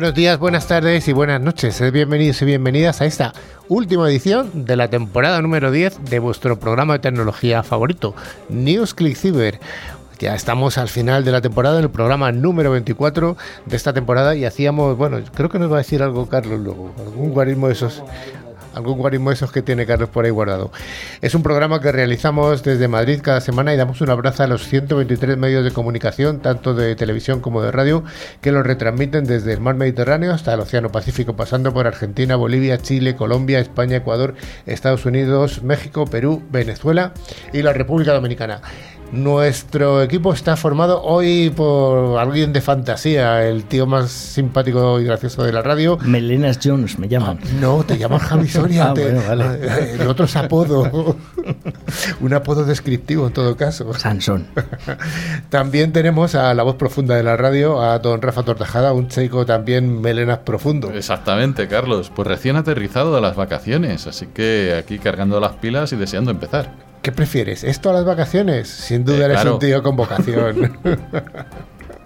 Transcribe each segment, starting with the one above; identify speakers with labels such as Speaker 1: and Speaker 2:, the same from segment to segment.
Speaker 1: Buenos días, buenas tardes y buenas noches. Bienvenidos y bienvenidas a esta última edición de la temporada número 10 de vuestro programa de tecnología favorito, News Click Cyber. Ya estamos al final de la temporada, en el programa número 24 de esta temporada y hacíamos, bueno, creo que nos va a decir algo Carlos luego, algún guarismo de esos algún guarismo esos que tiene Carlos por ahí guardado. Es un programa que realizamos desde Madrid cada semana y damos un abrazo a los 123 medios de comunicación, tanto de televisión como de radio, que lo retransmiten desde el mar Mediterráneo hasta el Océano Pacífico, pasando por Argentina, Bolivia, Chile, Colombia, España, Ecuador, Estados Unidos, México, Perú, Venezuela y la República Dominicana. Nuestro equipo está formado hoy por alguien de fantasía, el tío más simpático y gracioso de la radio.
Speaker 2: Melenas Jones me llaman.
Speaker 1: Ah, no, te llaman Javi Soria.
Speaker 2: Ah, bueno, vale.
Speaker 1: El otro es apodo. Un apodo descriptivo en todo caso.
Speaker 2: Sansón.
Speaker 1: También tenemos a la voz profunda de la radio, a don Rafa Tortajada, un chico también melenas profundo.
Speaker 3: Exactamente, Carlos. Pues recién aterrizado de las vacaciones, así que aquí cargando las pilas y deseando empezar.
Speaker 1: ¿Qué prefieres? ¿Esto a las vacaciones? Sin duda
Speaker 3: Eh,
Speaker 1: eres
Speaker 3: claro.
Speaker 1: un tío con vocación.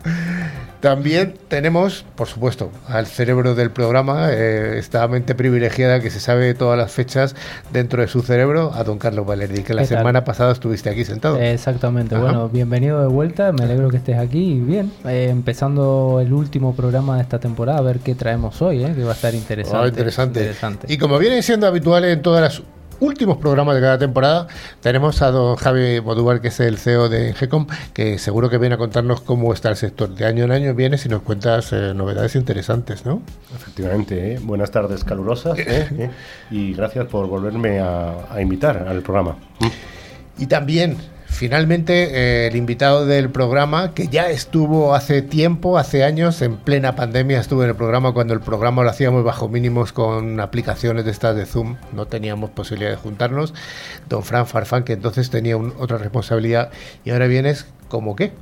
Speaker 1: También tenemos, por supuesto, al cerebro del programa, eh, esta mente privilegiada que se sabe todas las fechas dentro de su cerebro, a don Carlos Valerdi, que la semana pasada estuviste aquí sentado.
Speaker 4: Exactamente,
Speaker 1: Ajá.
Speaker 4: bueno, bienvenido de vuelta, me alegro que estés aquí y bien, eh, empezando el último programa de esta temporada, a ver qué traemos hoy, eh, que va a estar interesante.
Speaker 1: Oh, interesante.
Speaker 4: interesante.
Speaker 1: Y como viene siendo habitual en todos los últimos programas de cada temporada, tenemos a don Javi Modúvar, que es el CEO de GECOM, que seguro que viene a contarnos cómo está el sector. De año en año vienes y nos cuentas eh, novedades interesantes, ¿no?
Speaker 5: Efectivamente, ¿eh? buenas tardes calurosas ¿eh? y gracias por volverme a, a invitar al programa.
Speaker 1: Y también, finalmente, eh, el invitado del programa, que ya estuvo hace tiempo, hace años, en plena pandemia, estuvo en el programa cuando el programa lo hacíamos bajo mínimos con aplicaciones de estas de Zoom, no teníamos posibilidad de juntarnos. Don Fran Farfán, que entonces tenía un- otra responsabilidad, y ahora vienes como qué.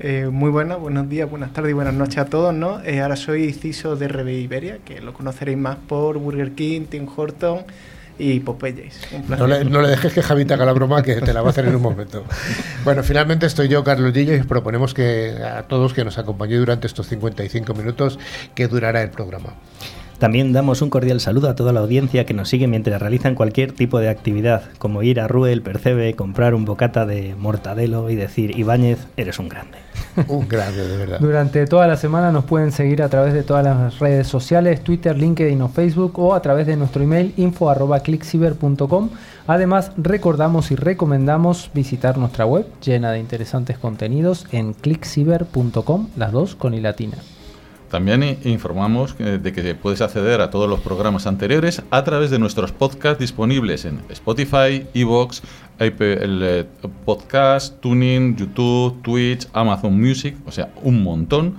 Speaker 6: Eh, muy buenas, buenos días, buenas tardes y buenas noches a todos, ¿no? Eh, ahora soy CISO de RB Iberia, que lo conoceréis más por Burger King, Tim Horton y Popeyes.
Speaker 1: No le, no le dejes que Javi te haga la broma, que te la va a hacer en un momento. Bueno, finalmente estoy yo, Carlos Lillo, y os proponemos que a todos que nos acompañéis durante estos 55 minutos que durará el programa.
Speaker 2: También damos un cordial saludo a toda la audiencia que nos sigue mientras realizan cualquier tipo de actividad, como ir a Ruel, Percebe, comprar un bocata de mortadelo y decir, Ibáñez, eres un grande.
Speaker 1: Un de verdad.
Speaker 4: Durante toda la semana nos pueden seguir a través de todas las redes sociales, Twitter, LinkedIn o Facebook o a través de nuestro email info arroba clickciber.com. Además, recordamos y recomendamos visitar nuestra web llena de interesantes contenidos en clickciber.com, las dos con i latina.
Speaker 3: También informamos eh, de que puedes acceder a todos los programas anteriores a través de nuestros podcasts disponibles en Spotify, Evox, el eh, Podcast, Tuning, YouTube, Twitch, Amazon Music, o sea, un montón.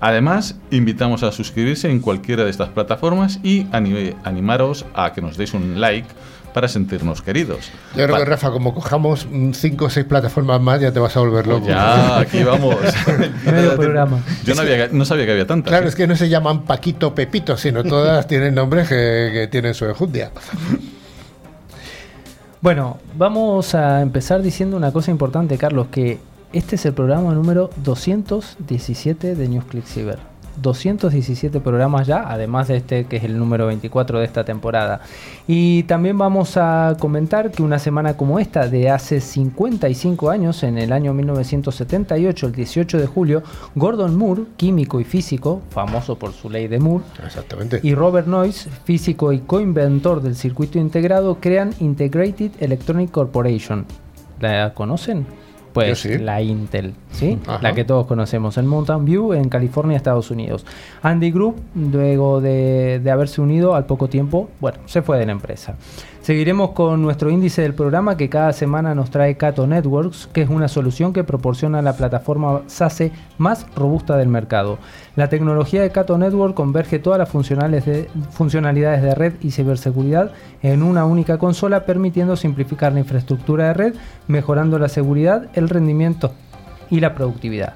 Speaker 3: Además, invitamos a suscribirse en cualquiera de estas plataformas y ani- animaros a que nos deis un like para sentirnos queridos.
Speaker 1: Yo creo
Speaker 3: Pa-
Speaker 1: que Rafa, como cojamos 5 o 6 plataformas más, ya te vas a volver loco.
Speaker 3: Ya, aquí vamos.
Speaker 4: Medio programa.
Speaker 3: Yo no, había- no sabía que había tantas.
Speaker 1: Claro,
Speaker 3: ¿eh?
Speaker 1: es que no se llaman Paquito Pepito, sino todas tienen nombres que, que tienen su enjundia.
Speaker 4: Bueno, vamos a empezar diciendo una cosa importante, Carlos, que este es el programa número 217 de News Click Cyber. 217 programas ya, además de este que es el número 24 de esta temporada. Y también vamos a comentar que una semana como esta, de hace 55 años, en el año 1978, el 18 de julio, Gordon Moore, químico y físico, famoso por su ley de Moore,
Speaker 1: Exactamente.
Speaker 4: y Robert Noyce, físico y coinventor del circuito integrado, crean Integrated Electronic Corporation. ¿La conocen? Pues
Speaker 1: sí.
Speaker 4: la Intel, ¿sí?
Speaker 1: Ajá.
Speaker 4: La que todos conocemos en Mountain View, en California, Estados Unidos. Andy Group, luego de, de haberse unido al poco tiempo, bueno, se fue de la empresa. Seguiremos con nuestro índice del programa que cada semana nos trae Cato Networks, que es una solución que proporciona la plataforma SASE más robusta del mercado. La tecnología de Cato Network converge todas las funcionalidades de red y ciberseguridad en una única consola, permitiendo simplificar la infraestructura de red, mejorando la seguridad, el rendimiento y la productividad.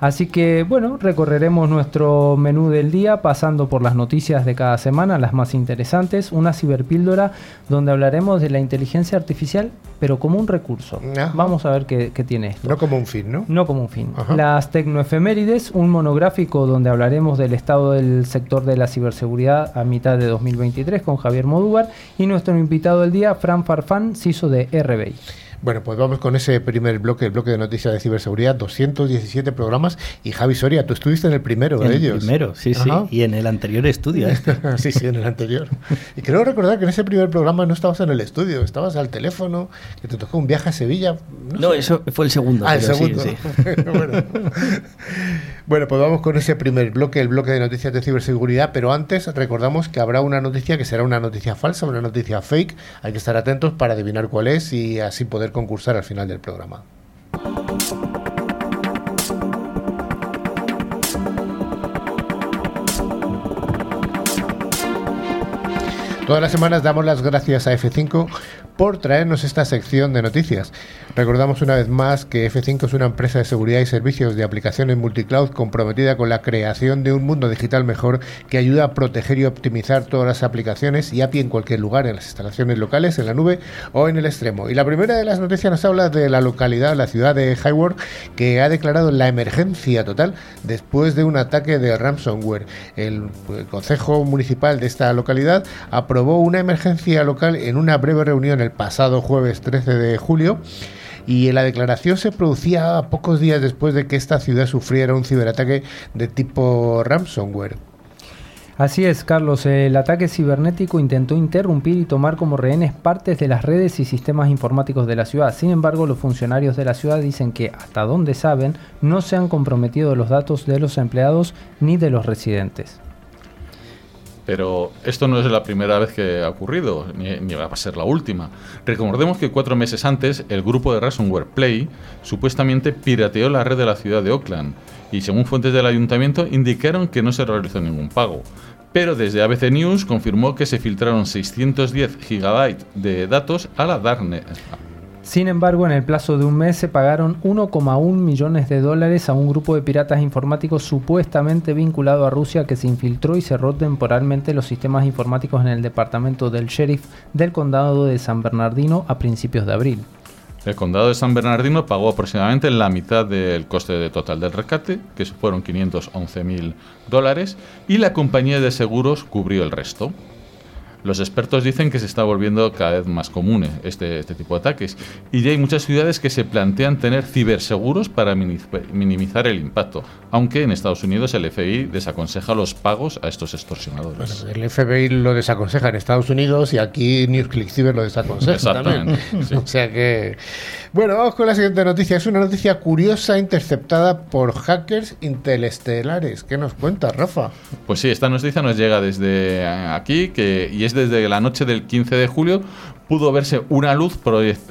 Speaker 4: Así que bueno, recorreremos nuestro menú del día pasando por las noticias de cada semana, las más interesantes, una ciberpíldora donde hablaremos de la inteligencia artificial, pero como un recurso.
Speaker 1: Ajá.
Speaker 4: Vamos a ver qué, qué tiene esto.
Speaker 1: No como un fin, ¿no?
Speaker 4: No como un fin.
Speaker 1: Ajá.
Speaker 4: Las tecnoefemérides, un monográfico donde hablaremos del estado del sector de la ciberseguridad a mitad de 2023 con Javier Modúvar y nuestro invitado del día, Fran Farfán, CISO de RBI.
Speaker 1: Bueno, pues vamos con ese primer bloque, el bloque de noticias de ciberseguridad, 217 programas. Y Javi Soria, tú estuviste en el primero
Speaker 2: En
Speaker 1: de
Speaker 2: el
Speaker 1: ellos.
Speaker 2: primero, sí, sí. Y en el anterior estudio. este.
Speaker 1: sí, sí, en el anterior. Y creo recordar que en ese primer programa no estabas en el estudio, estabas al teléfono, que te tocó un viaje a Sevilla.
Speaker 2: No,
Speaker 1: sé.
Speaker 2: eso fue el segundo.
Speaker 1: Ah, el
Speaker 2: sí,
Speaker 1: segundo.
Speaker 2: sí.
Speaker 1: bueno. Bueno, pues vamos con ese primer bloque, el bloque de noticias de ciberseguridad, pero antes recordamos que habrá una noticia que será una noticia falsa, una noticia fake. Hay que estar atentos para adivinar cuál es y así poder concursar al final del programa. Todas las semanas damos las gracias a F5 por traernos esta sección de noticias. Recordamos una vez más que F5 es una empresa de seguridad y servicios de aplicaciones multicloud comprometida con la creación de un mundo digital mejor que ayuda a proteger y optimizar todas las aplicaciones y API en cualquier lugar, en las instalaciones locales, en la nube o en el extremo. Y la primera de las noticias nos habla de la localidad, la ciudad de Hayward, que ha declarado la emergencia total después de un ataque de ransomware. El, el Consejo Municipal de esta localidad aprobó una emergencia local en una breve reunión pasado jueves 13 de julio. Y la declaración se producía pocos días después de que esta ciudad sufriera un ciberataque de tipo ransomware.
Speaker 4: Así es, Carlos. El ataque cibernético intentó interrumpir y tomar como rehenes partes de las redes y sistemas informáticos de la ciudad. Sin embargo, los funcionarios de la ciudad dicen que, hasta donde saben, no se han comprometido los datos de los empleados ni de los residentes.
Speaker 3: Pero esto no es la primera vez que ha ocurrido, ni, va a ser la última. Recordemos que cuatro meses antes, el grupo de ransomware Play supuestamente pirateó la red de la ciudad de Oakland y según fuentes del ayuntamiento indicaron que no se realizó ningún pago. Pero desde ABC News confirmó que se filtraron 610 gigabytes de datos a la Darknet.
Speaker 4: Sin embargo, en el plazo de un mes se pagaron 1,1 millones de dólares a un grupo de piratas informáticos supuestamente vinculado a Rusia que se infiltró y cerró temporalmente los sistemas informáticos en el departamento del sheriff del condado de San Bernardino a principios de abril.
Speaker 3: El condado de San Bernardino pagó aproximadamente la mitad del coste total del rescate, que fueron 511 mil dólares, y la compañía de seguros cubrió el resto. Los expertos dicen que se está volviendo cada vez más común este, este tipo de ataques y ya hay muchas ciudades que se plantean tener ciberseguros para mini- minimizar el impacto, aunque en Estados Unidos el FBI desaconseja los pagos a estos extorsionadores.
Speaker 1: Bueno, el FBI lo desaconseja en Estados Unidos y aquí NewsClick Cyber lo desaconseja.
Speaker 3: Exactamente,
Speaker 1: también.
Speaker 3: sí.
Speaker 1: O sea que. Bueno, vamos con la siguiente noticia. Es una noticia curiosa interceptada por hackers interestelares. ¿Qué nos cuenta, Rafa?
Speaker 3: Pues sí, esta noticia nos llega desde aquí que, y es desde la noche del 15 de julio. Pudo verse una luz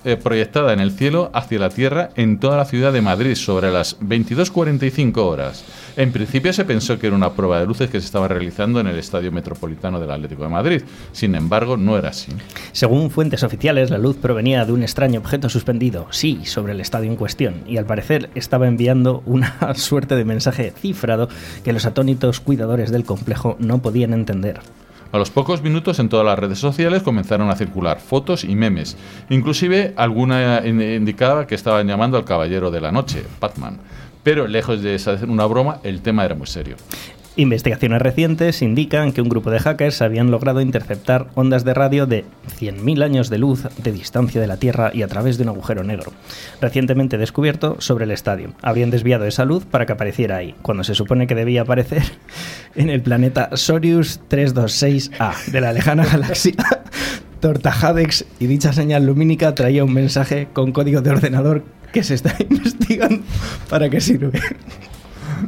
Speaker 3: eh, proyectada en el cielo hacia la Tierra en toda la ciudad de Madrid sobre las 22.45 horas. En principio se pensó que era una prueba de luces que se estaba realizando en el Estadio Metropolitano del Atlético de Madrid. Sin embargo, no era así.
Speaker 2: Según fuentes oficiales, la luz provenía de un extraño objeto suspendido, sí, sobre el estadio en cuestión, y al parecer estaba enviando una suerte de mensaje cifrado que los atónitos cuidadores del complejo no podían entender.
Speaker 3: A los pocos minutos en todas las redes sociales comenzaron a circular fotos y memes. Inclusive alguna in- indicaba que estaban llamando al Caballero de la Noche, Batman. Pero lejos de ser una broma, el tema era muy serio.
Speaker 2: Investigaciones recientes indican que un grupo de hackers habían logrado interceptar ondas de radio de 100.000 años de luz de distancia de la Tierra y a través de un agujero negro, recientemente descubierto sobre el estadio. Habrían desviado esa luz para que apareciera ahí, cuando se supone que debía aparecer en el planeta Sorius 326A de la lejana galaxia Tortajadex y dicha señal lumínica traía un mensaje con código de ordenador que se está investigando para qué sirve.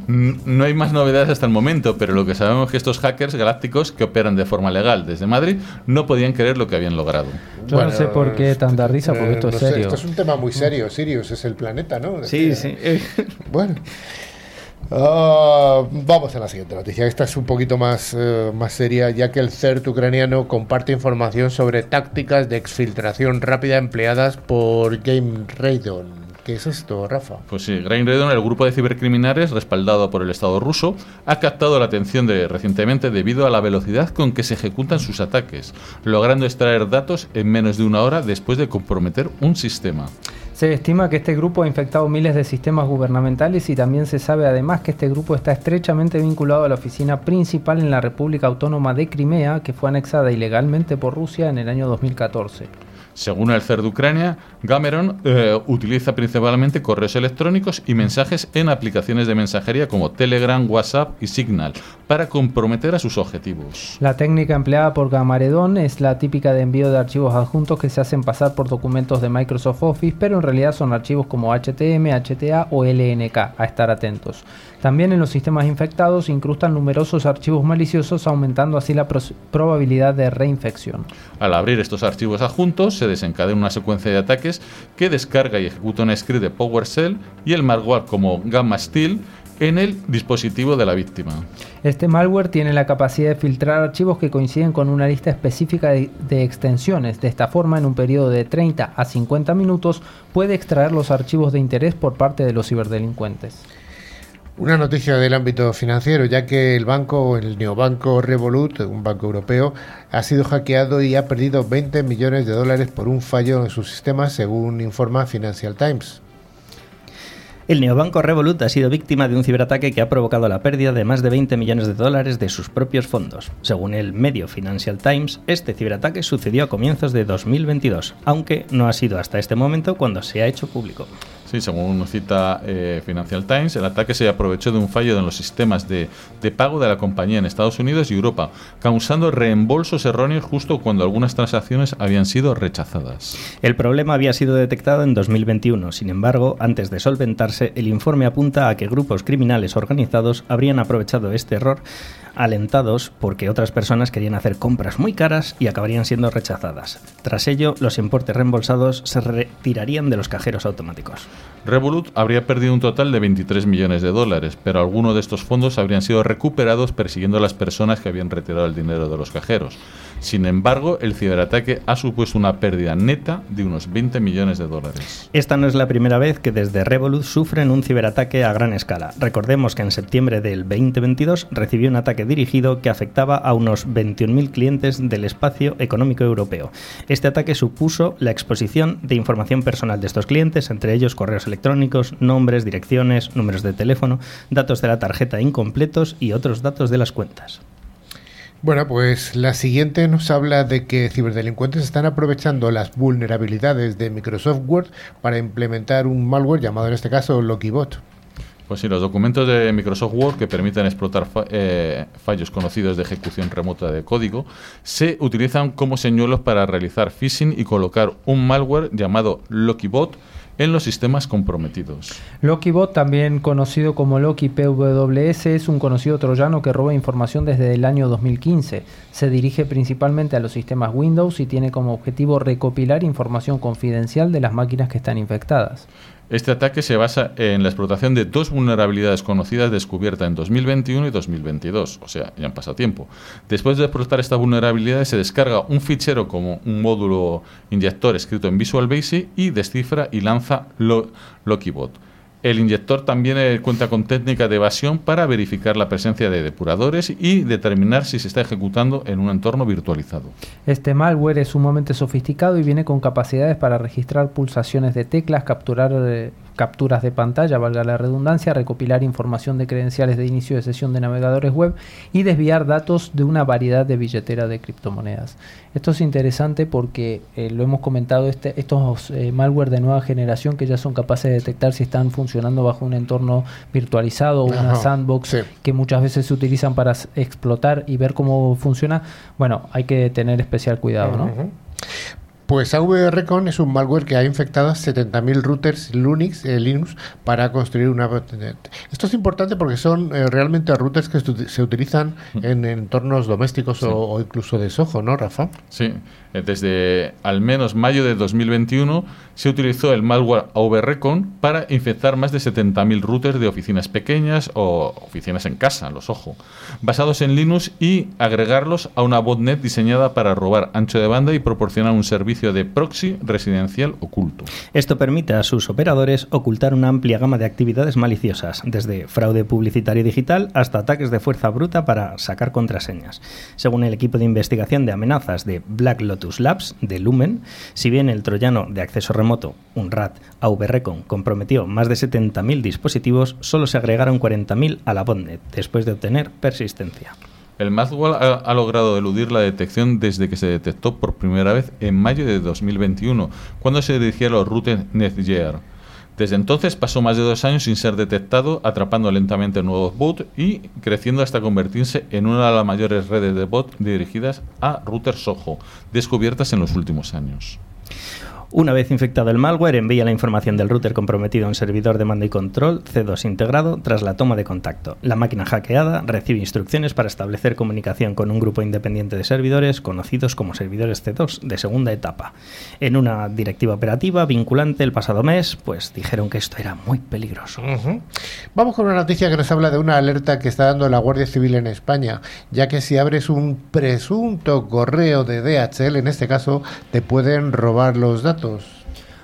Speaker 3: No hay más novedades hasta el momento, pero lo que sabemos es que estos hackers galácticos que operan de forma legal desde Madrid no podían creer lo que habían logrado.
Speaker 4: Yo no sé por qué tanta risa, porque
Speaker 1: eh,
Speaker 4: esto es
Speaker 1: no sé,
Speaker 4: serio.
Speaker 1: esto es un tema muy serio. Sirius es el planeta, ¿no?
Speaker 2: Sí,
Speaker 1: Decía.
Speaker 2: sí.
Speaker 1: Bueno. Ah, vamos a la siguiente noticia. Esta es un poquito más, eh, más seria, ya que el CERT ucraniano comparte información sobre tácticas de exfiltración rápida empleadas por Game Raidon. ¿Qué es esto, Rafa?
Speaker 3: Pues sí, Green Redon, el grupo de cibercriminales respaldado por el Estado ruso, ha captado la atención de recientemente debido a la velocidad con que se ejecutan sus ataques, logrando extraer datos en menos de una hora después de comprometer un sistema.
Speaker 4: Se estima que este grupo ha infectado miles de sistemas gubernamentales y también se sabe además que este grupo está estrechamente vinculado a la oficina principal en la República Autónoma de Crimea, que fue anexada ilegalmente por Rusia en el año 2014.
Speaker 3: Según el CER de Ucrania, Gameron eh, utiliza principalmente correos electrónicos y mensajes en aplicaciones de mensajería como Telegram, WhatsApp y Signal para comprometer a sus objetivos.
Speaker 4: La técnica empleada por Gamaredon es la típica de envío de archivos adjuntos que se hacen pasar por documentos de Microsoft Office, pero en realidad son archivos como HTM, HTA o LNK, a estar atentos. También en los sistemas infectados incrustan numerosos archivos maliciosos, aumentando así la probabilidad de reinfección.
Speaker 3: Al abrir estos archivos adjuntos, se desencadena una secuencia de ataques que descarga y ejecuta un script de PowerShell y el malware como Gamma Steel en el dispositivo de la víctima.
Speaker 4: Este malware tiene la capacidad de filtrar archivos que coinciden con una lista específica de, de, extensiones. De esta forma, en un periodo de 30 a 50 minutos, puede extraer los archivos de interés por parte de los ciberdelincuentes.
Speaker 1: Una noticia del ámbito financiero, ya que el banco, el neobanco Revolut, un banco europeo, ha sido hackeado y ha perdido 20 millones de dólares por un fallo en sus sistemas, según informa Financial Times.
Speaker 2: El neobanco Revolut ha sido víctima de un ciberataque que ha provocado la pérdida de más de 20 millones de dólares de sus propios fondos. Según el medio Financial Times, este ciberataque sucedió a comienzos de 2022, aunque no ha sido hasta este momento cuando se ha hecho público.
Speaker 3: Sí, según cita eh, Financial Times, el ataque se aprovechó de un fallo en los sistemas de, de, pago de la compañía en Estados Unidos y Europa, causando reembolsos erróneos justo cuando algunas transacciones habían sido rechazadas.
Speaker 2: El problema había sido detectado en 2021, sin embargo, antes de solventarse, el informe apunta a que grupos criminales organizados habrían aprovechado este error alentados porque otras personas querían hacer compras muy caras y acabarían siendo rechazadas. Tras ello, los importes reembolsados se retirarían de los cajeros automáticos.
Speaker 3: Revolut habría perdido un total de 23 millones de dólares, pero algunos de estos fondos habrían sido recuperados persiguiendo a las personas que habían retirado el dinero de los cajeros. Sin embargo, el ciberataque ha supuesto una pérdida neta de unos 20 millones de dólares.
Speaker 2: Esta no es la primera vez que desde Revolut sufren un ciberataque a gran escala. Recordemos que en septiembre del 2022 recibió un ataque dirigido que afectaba a unos 21.000 clientes del espacio económico europeo. Este ataque supuso la exposición de información personal de estos clientes, entre ellos correos electrónicos, nombres, direcciones, números de teléfono, datos de la tarjeta incompletos y otros datos de las cuentas.
Speaker 1: Bueno, pues la siguiente nos habla de que ciberdelincuentes están aprovechando las vulnerabilidades de Microsoft Word para implementar un malware llamado en este caso LokiBot.
Speaker 3: Pues sí, los documentos de Microsoft Word que permiten explotar fa eh, fallos conocidos de ejecución remota de código se utilizan como señuelos para realizar phishing y colocar un malware llamado LokiBot en los sistemas comprometidos.
Speaker 4: LokiBot, también conocido como Loki PWS, es un conocido troyano que roba información desde el año 2015. Se dirige principalmente a los sistemas Windows y tiene como objetivo recopilar información confidencial de las máquinas que están infectadas.
Speaker 3: Este ataque se basa en la explotación de dos vulnerabilidades conocidas descubiertas en 2021 y 2022, o sea, ya han pasado tiempo. Después de explotar estas vulnerabilidades, se descarga un fichero como un módulo inyector escrito en Visual Basic y descifra y lanza lo. El inyector también eh, cuenta con técnica de evasión para verificar la presencia de depuradores y determinar si se está ejecutando en un entorno virtualizado.
Speaker 4: Este malware es sumamente sofisticado y viene con capacidades para registrar pulsaciones de teclas, capturar eh, capturas de pantalla, valga la redundancia, recopilar información de credenciales de inicio de sesión de navegadores web y desviar datos de una variedad de billeteras de criptomonedas. Esto es interesante porque eh, lo hemos comentado, este, estos eh, malware de nueva generación que ya son capaces de detectar si están funcionando bajo un entorno virtualizado o una sandbox
Speaker 1: sí.
Speaker 4: que muchas veces se utilizan para explotar y ver cómo funciona, bueno, hay que tener especial cuidado, ¿no?
Speaker 1: Pues AVRCon es un malware que ha infectado 70.000 routers Linux, eh, Linux para construir una... Esto es importante porque son eh, realmente routers que se utilizan en entornos domésticos sí. o, o, incluso de Soho, ¿no, Rafa?
Speaker 3: Sí, eh, desde al menos mayo de 2021 se utilizó el malware AVRCon para infectar más de 70.000 routers de oficinas pequeñas o oficinas en casa, los ojo, basados en Linux y agregarlos a una botnet diseñada para robar ancho de banda y proporcionar un servicio de proxy residencial oculto.
Speaker 2: Esto permite a sus operadores ocultar una amplia gama de actividades maliciosas, desde fraude publicitario digital hasta ataques de fuerza bruta para sacar contraseñas. Según el equipo de investigación de amenazas de Black Lotus Labs, de Lumen, si bien el troyano de acceso remoto, un RAT, AVRecon, comprometió más de 70.000 dispositivos, solo se agregaron 40.000 a la botnet, después de obtener persistencia.
Speaker 3: El malware ha, logrado eludir la detección desde que se detectó por primera vez en mayo de 2021, cuando se dirigía a los routers Netgear. Desde entonces pasó más de dos años sin ser detectado, atrapando lentamente nuevos bots y creciendo hasta convertirse en una de las mayores redes de bots dirigidas a routers Soho, descubiertas en los últimos años.
Speaker 2: Una vez infectado el malware, envía la información del router comprometido a un servidor de mando y control C2 integrado tras la toma de contacto. La máquina hackeada recibe instrucciones para establecer comunicación con un grupo independiente de servidores conocidos como servidores C2 de segunda etapa. En una directiva operativa vinculante el pasado mes, pues dijeron que esto era muy peligroso.
Speaker 1: Vamos con una noticia que nos habla de una alerta que está dando la Guardia Civil en España, ya que si abres un presunto correo de DHL, en este caso, te pueden robar los datos.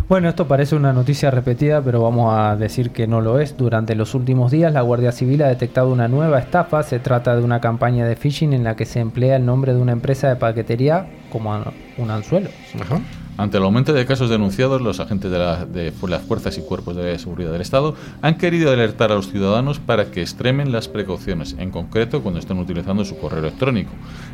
Speaker 4: Bueno, esto parece una noticia repetida, pero vamos a decir que no lo es. Durante los últimos días, la Guardia Civil ha detectado una nueva estafa. Se trata de una campaña de phishing en la que se emplea el nombre de una empresa de paquetería como un anzuelo.
Speaker 3: Ajá. Ante el aumento de casos denunciados, los agentes de, la, de, las fuerzas y cuerpos de seguridad del Estado han querido alertar a los ciudadanos para que extremen las precauciones, en concreto cuando estén utilizando su correo electrónico,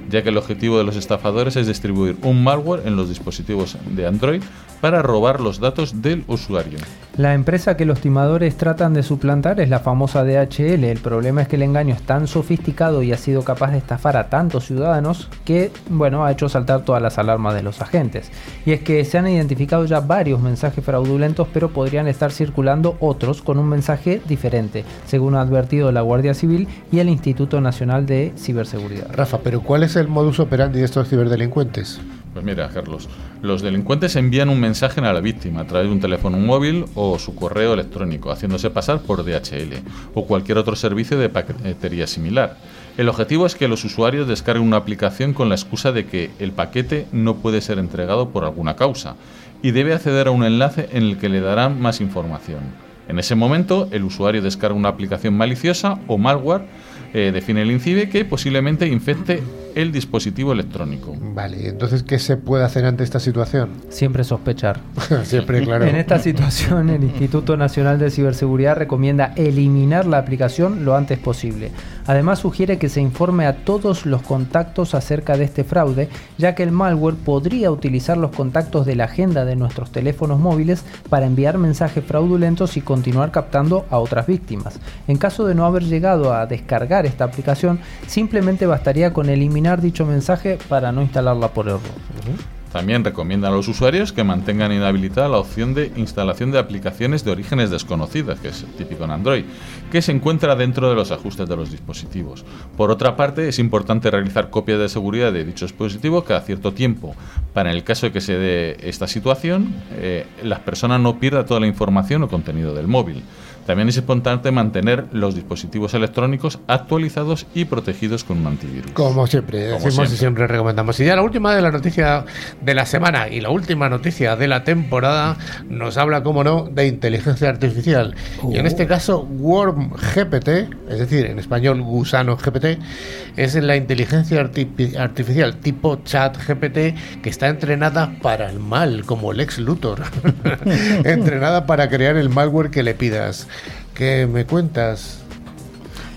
Speaker 3: ya que el objetivo de los estafadores es distribuir un malware en los dispositivos de Android para robar los datos del usuario.
Speaker 4: La empresa que los timadores tratan de suplantar es la famosa DHL. El problema es que el engaño es tan sofisticado y ha sido capaz de estafar a tantos ciudadanos que, bueno, ha hecho saltar todas las alarmas de los agentes. Y es que se han identificado ya varios mensajes fraudulentos, pero podrían estar circulando otros con un mensaje diferente, según ha advertido la Guardia Civil y el Instituto Nacional de Ciberseguridad.
Speaker 1: Rafa, pero ¿cuál es el modus operandi de estos ciberdelincuentes?
Speaker 3: Pues mira, Carlos, los delincuentes envían un mensaje a la víctima a través de un teléfono móvil o su correo electrónico, haciéndose pasar por DHL o cualquier otro servicio de paquetería similar. El objetivo es que los usuarios descarguen una aplicación con la excusa de que el paquete no puede ser entregado por alguna causa y debe acceder a un enlace en el que le darán más información. En ese momento, el usuario descarga una aplicación maliciosa o malware, eh, define el INCIBE que posiblemente infecte el dispositivo electrónico.
Speaker 1: Vale, entonces, ¿qué se puede hacer ante esta situación?
Speaker 4: Siempre sospechar.
Speaker 1: Siempre, claro.
Speaker 4: En esta situación, el Instituto Nacional de Ciberseguridad recomienda eliminar la aplicación lo antes posible. Además, sugiere que se informe a todos los contactos acerca de este fraude, ya que el malware podría utilizar los contactos de la agenda de nuestros teléfonos móviles para enviar mensajes fraudulentos y continuar captando a otras víctimas. En caso de no haber llegado a descargar esta aplicación, simplemente bastaría con eliminar dicho mensaje para no instalarla por error.
Speaker 3: También recomienda a los usuarios que mantengan inhabilitada la opción de instalación de aplicaciones de orígenes desconocidas, que es típico en Android, que se encuentra dentro de los ajustes de los dispositivos. Por otra parte, es importante realizar copias de seguridad de dicho dispositivo cada cierto tiempo, para en el caso de que se dé esta situación, eh, las personas no pierdan toda la información o contenido del móvil. También es importante mantener los dispositivos electrónicos actualizados y protegidos con un antivirus.
Speaker 1: Como siempre,
Speaker 3: Como
Speaker 1: decimos
Speaker 3: siempre.
Speaker 1: y siempre recomendamos. Y ya la última de la noticia de la semana y la última noticia de la temporada nos habla, como no, de inteligencia artificial. Y en este caso, Worm GPT, es decir, en español Gusano GPT, es la inteligencia arti- artificial tipo chat GPT que está entrenada para el mal, como Lex Luthor. entrenada para crear el malware que le pidas. ¿Qué me cuentas?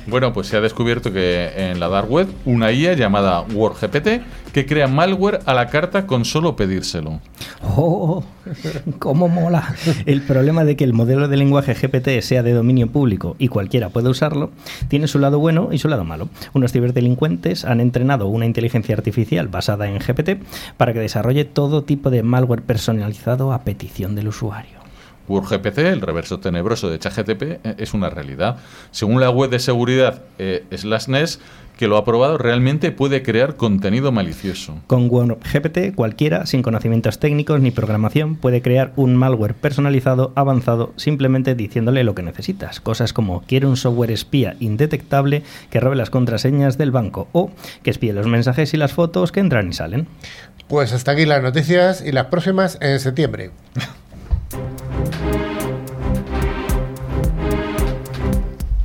Speaker 3: Bueno, pues se ha descubierto que en la dark web una IA llamada WordGPT que crea malware a la carta con solo pedírselo.
Speaker 2: ¡Oh! ¡Cómo mola! El problema de que el modelo de lenguaje GPT sea de dominio público y cualquiera pueda usarlo tiene su lado bueno y su lado malo. Unos ciberdelincuentes han entrenado una inteligencia artificial basada en GPT para que desarrolle todo tipo de malware personalizado a petición del usuario.
Speaker 3: WordGPT, el reverso tenebroso de ChatGPT, eh, es una realidad. Según la web de seguridad eh, Slashness, que lo ha probado, realmente puede crear contenido malicioso.
Speaker 2: Con WordGPT, cualquiera, sin conocimientos técnicos ni programación, puede crear un malware personalizado avanzado simplemente diciéndole lo que necesitas. Cosas como quiere un software espía indetectable que robe las contraseñas del banco o que espíe los mensajes y las fotos que entran y salen.
Speaker 1: Pues hasta aquí las noticias y las próximas en septiembre.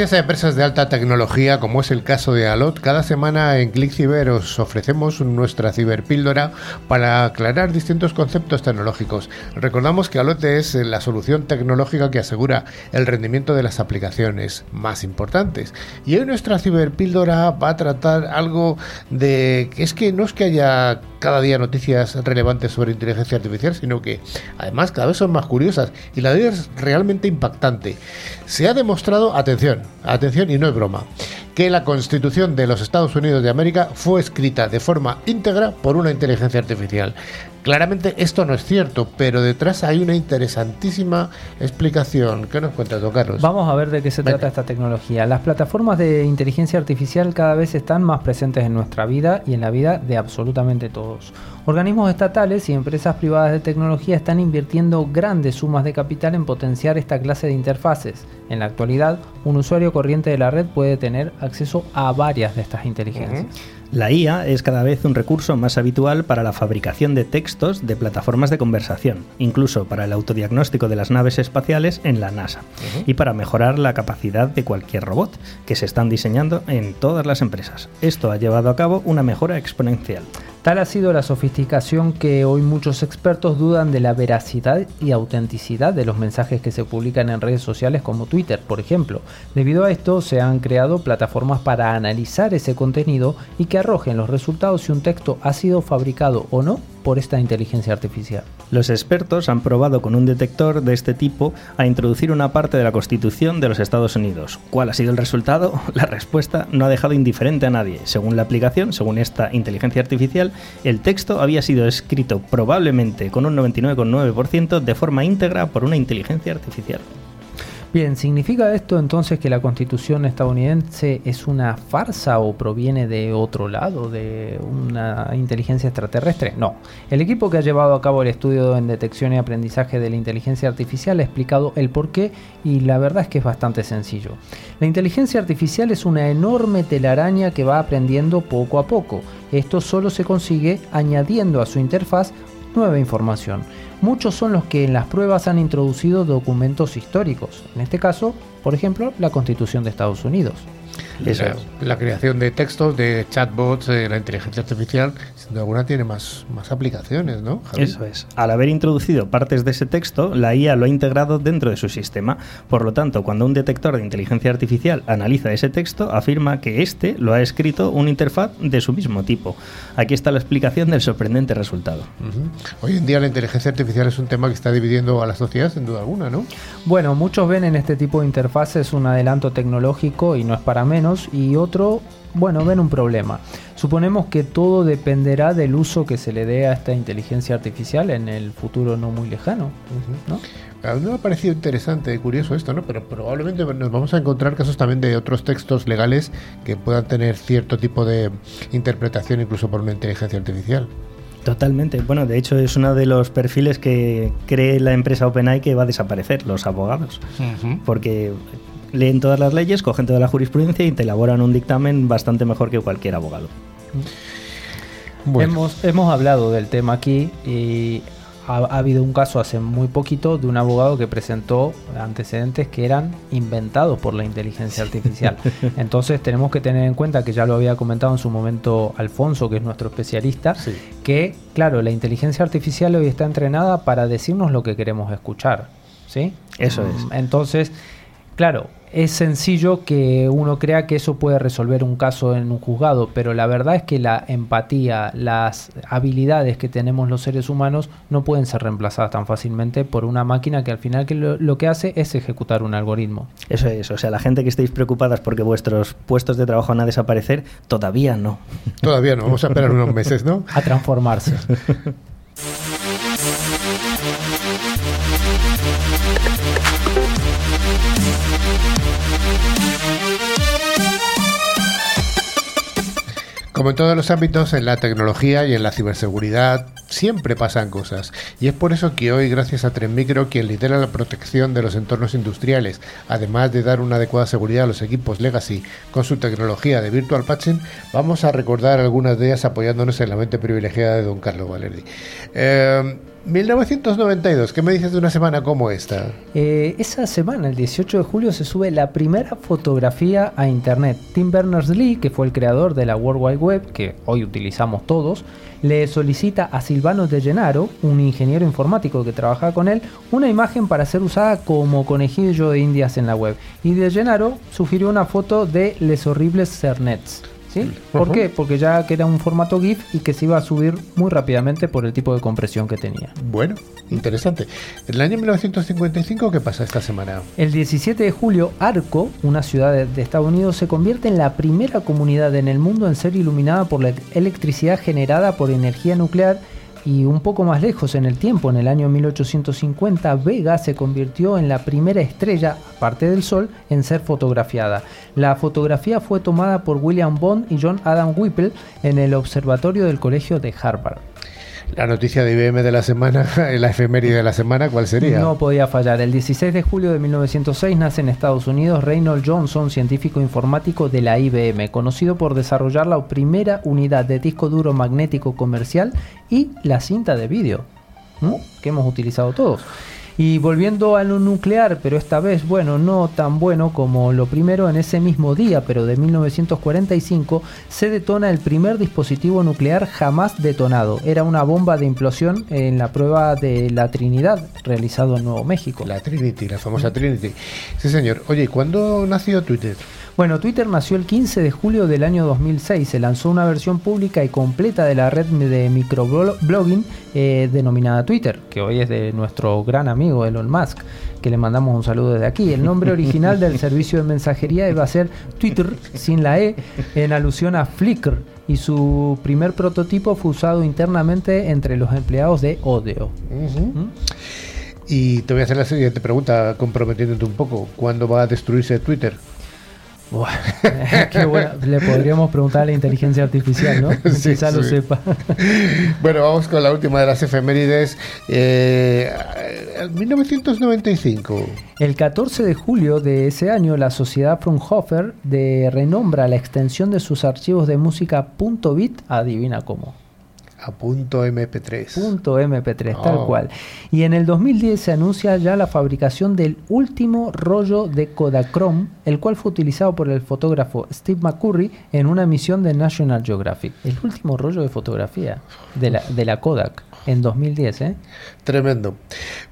Speaker 1: Gracias a empresas de alta tecnología, como es el caso de Alot, cada semana en ClickCiber os ofrecemos nuestra ciberpíldora para aclarar distintos conceptos tecnológicos. Recordamos que Alot es la solución tecnológica que asegura el rendimiento de las aplicaciones más importantes. Y hoy nuestra ciberpíldora va a tratar algo de que es que no es que haya cada día noticias relevantes sobre inteligencia artificial, sino que además cada vez son más curiosas y la de es realmente impactante. Se ha demostrado, atención, atención y no es broma, que la Constitución de los Estados Unidos de América fue escrita de forma íntegra por una inteligencia artificial. Claramente esto no es cierto, pero detrás hay una interesantísima explicación. ¿Qué nos cuentas, don Carlos?
Speaker 4: Vamos a ver de qué se
Speaker 1: Venga.
Speaker 4: trata esta tecnología. Las plataformas de inteligencia artificial cada vez están más presentes en nuestra vida y en la vida de absolutamente todos. Organismos estatales y empresas privadas de tecnología están invirtiendo grandes sumas de capital en potenciar esta clase de interfaces. En la actualidad, un usuario corriente de la red puede tener acceso a varias de estas inteligencias.
Speaker 2: La IA es cada vez un recurso más habitual para la fabricación de textos de plataformas de conversación, incluso para el autodiagnóstico de las naves espaciales en la NASA, y para mejorar la capacidad de cualquier robot, que se están diseñando en todas las empresas. Esto ha llevado a cabo una mejora exponencial.
Speaker 4: Tal ha sido la sofisticación que hoy muchos expertos dudan de la veracidad y autenticidad de los mensajes que se publican en redes sociales como Twitter, por ejemplo. Debido a esto, se han creado plataformas para analizar ese contenido y que arrojen los resultados si un texto ha sido fabricado o no por esta inteligencia artificial.
Speaker 2: Los expertos han probado con un detector de este tipo a introducir una parte de la Constitución de los Estados Unidos. ¿Cuál ha sido el resultado? La respuesta no ha dejado indiferente a nadie. Según la aplicación, según esta inteligencia artificial, el texto había sido escrito probablemente con un 99,9% de forma íntegra por una inteligencia artificial.
Speaker 4: Bien, ¿significa esto entonces que la constitución estadounidense es una farsa o proviene de otro lado, de una inteligencia extraterrestre? No. El equipo que ha llevado a cabo el estudio en detección y aprendizaje de la inteligencia artificial ha explicado el porqué y la verdad es que es bastante sencillo. La inteligencia artificial es una enorme telaraña que va aprendiendo poco a poco. Esto solo se consigue añadiendo a su interfaz nueva información. Muchos son los que en las pruebas han introducido documentos históricos, en este caso, por ejemplo, la Constitución de Estados Unidos.
Speaker 2: Eso
Speaker 1: la,
Speaker 2: es.
Speaker 1: la creación de textos, de chatbots, de la inteligencia artificial, sin duda alguna tiene más, más aplicaciones, ¿no? Javi?
Speaker 2: Eso es. Al haber introducido partes de ese texto, la IA lo ha integrado dentro de su sistema. Por lo tanto, cuando un detector de inteligencia artificial analiza ese texto, afirma que éste lo ha escrito una interfaz de su mismo tipo. Aquí está la explicación del sorprendente resultado.
Speaker 1: Hoy en día la inteligencia artificial es un tema que está dividiendo a la sociedad, sin duda alguna, ¿no?
Speaker 4: Bueno, muchos ven en este tipo de interfaces un adelanto tecnológico y no es para menos, y otro, bueno, ven un problema. Suponemos que todo dependerá del uso que se le dé a esta inteligencia artificial en el futuro no muy lejano, ¿no?
Speaker 1: A mí me ha parecido interesante y curioso esto, ¿no? Pero probablemente nos vamos a encontrar casos también de otros textos legales que puedan tener cierto tipo de interpretación incluso por una inteligencia artificial.
Speaker 2: Totalmente. Bueno, de hecho es uno de los perfiles que cree la empresa OpenAI que va a desaparecer, los abogados. Porque leen todas las leyes, cogen toda la jurisprudencia y te elaboran un dictamen bastante mejor que cualquier abogado.
Speaker 1: Bueno,
Speaker 4: Hemos, hemos hablado del tema aquí y ha, ha habido un caso hace muy poquito de un abogado que presentó antecedentes que eran inventados por la inteligencia artificial. Entonces tenemos que tener en cuenta que ya lo había comentado en su momento Alfonso, que es nuestro especialista, que claro, la inteligencia artificial hoy está entrenada para decirnos lo que queremos escuchar. ¿Sí?
Speaker 2: Eso es.
Speaker 4: Entonces, claro, es sencillo que uno crea que eso puede resolver un caso en un juzgado, pero la verdad es que la empatía, las habilidades que tenemos los seres humanos no pueden ser reemplazadas tan fácilmente por una máquina que al final que lo, lo que hace es ejecutar un algoritmo.
Speaker 2: Eso es, o sea, la gente que estéis preocupadas porque vuestros puestos de trabajo van a desaparecer, todavía no.
Speaker 1: Todavía no, vamos a esperar unos meses, ¿no?
Speaker 4: A transformarse.
Speaker 1: Como en todos los ámbitos, en la tecnología y en la ciberseguridad siempre pasan cosas. Y es por eso que hoy, gracias a Trenmicro, quien lidera la protección de los entornos industriales, además de dar una adecuada seguridad a los equipos Legacy con su tecnología de Virtual Patching, vamos a recordar algunas de ellas apoyándonos en la mente privilegiada de don Carlos Valerdi. Eh, 1992, ¿qué me dices de una semana como esta?
Speaker 4: Eh, esa semana, el 18 de julio, se sube la primera fotografía a internet. Tim Berners-Lee, que fue el creador de la World Wide Web, que hoy utilizamos todos, le solicita a Silvano De Gennaro, un ingeniero informático que trabaja con él, una imagen para ser usada como conejillo de indias en la web. Y De Gennaro sugirió una foto de Les Horribles Cernets. ¿Sí? ¿Por qué? Porque ya que era un formato GIF y que se iba a subir muy rápidamente por el tipo de compresión que tenía.
Speaker 1: Bueno, interesante. En el año 1955, ¿qué pasa esta semana?
Speaker 4: El 17 de julio, Arco, una ciudad de, de Estados Unidos, se convierte en la primera comunidad en el mundo en ser iluminada por la electricidad generada por energía nuclear y un poco más lejos en el tiempo, en el año 1850, Vega se convirtió en la primera estrella, aparte del Sol, en ser fotografiada. La fotografía fue tomada por William Bond y John Adam Whipple en el observatorio del colegio de Harvard.
Speaker 1: La noticia de IBM de la semana, la efeméride de la semana, ¿cuál sería?
Speaker 4: No podía fallar. El 16 de julio de 1906 nace en Estados Unidos Reynold Johnson, científico informático de la IBM, conocido por desarrollar la primera unidad de disco duro magnético comercial y la cinta de vídeo, ¿m? que hemos utilizado todos. Y volviendo a lo nuclear, pero esta vez, bueno, no tan bueno como lo primero, en ese mismo día, pero de 1945, se detona el primer dispositivo nuclear jamás detonado. Era una bomba de implosión en la prueba de la Trinidad, realizado en Nuevo México.
Speaker 1: La Trinity, la famosa Trinity. Sí, señor. Oye, ¿y ¿cuándo nació Twitter?
Speaker 4: Bueno, Twitter nació el 15 de julio del año 2006. Se lanzó una versión pública y completa de la red de microblogging eh, denominada Twitter, que hoy es de nuestro gran amigo Elon Musk, que le mandamos un saludo desde aquí. El nombre original del servicio de mensajería iba a ser Twitter sin la E, en alusión a Flickr, y su primer prototipo fue usado internamente entre los empleados de Odeo. ¿Mm?
Speaker 1: Y te voy a hacer la siguiente pregunta, comprometiéndote un poco. ¿Cuándo va a destruirse Twitter?
Speaker 4: Buah, qué buena. Le podríamos preguntar a la inteligencia artificial, ¿no?
Speaker 1: Sí,
Speaker 4: Quizá lo sepa.
Speaker 1: Bueno, vamos con la última de las efemérides. Eh, 1995.
Speaker 4: El 14 de julio de ese año, la sociedad Fraunhofer de renombra la extensión de sus archivos de música .bit, adivina cómo.
Speaker 1: A punto MP3.
Speaker 4: Punto .mp3, tal
Speaker 1: Oh.
Speaker 4: cual. Y en el 2010 se anuncia ya la fabricación del último rollo de Kodachrome, el cual fue utilizado por el fotógrafo Steve McCurry en una misión de National Geographic. El último rollo de fotografía de la, de la Kodak en 2010, ¿eh?
Speaker 1: Tremendo.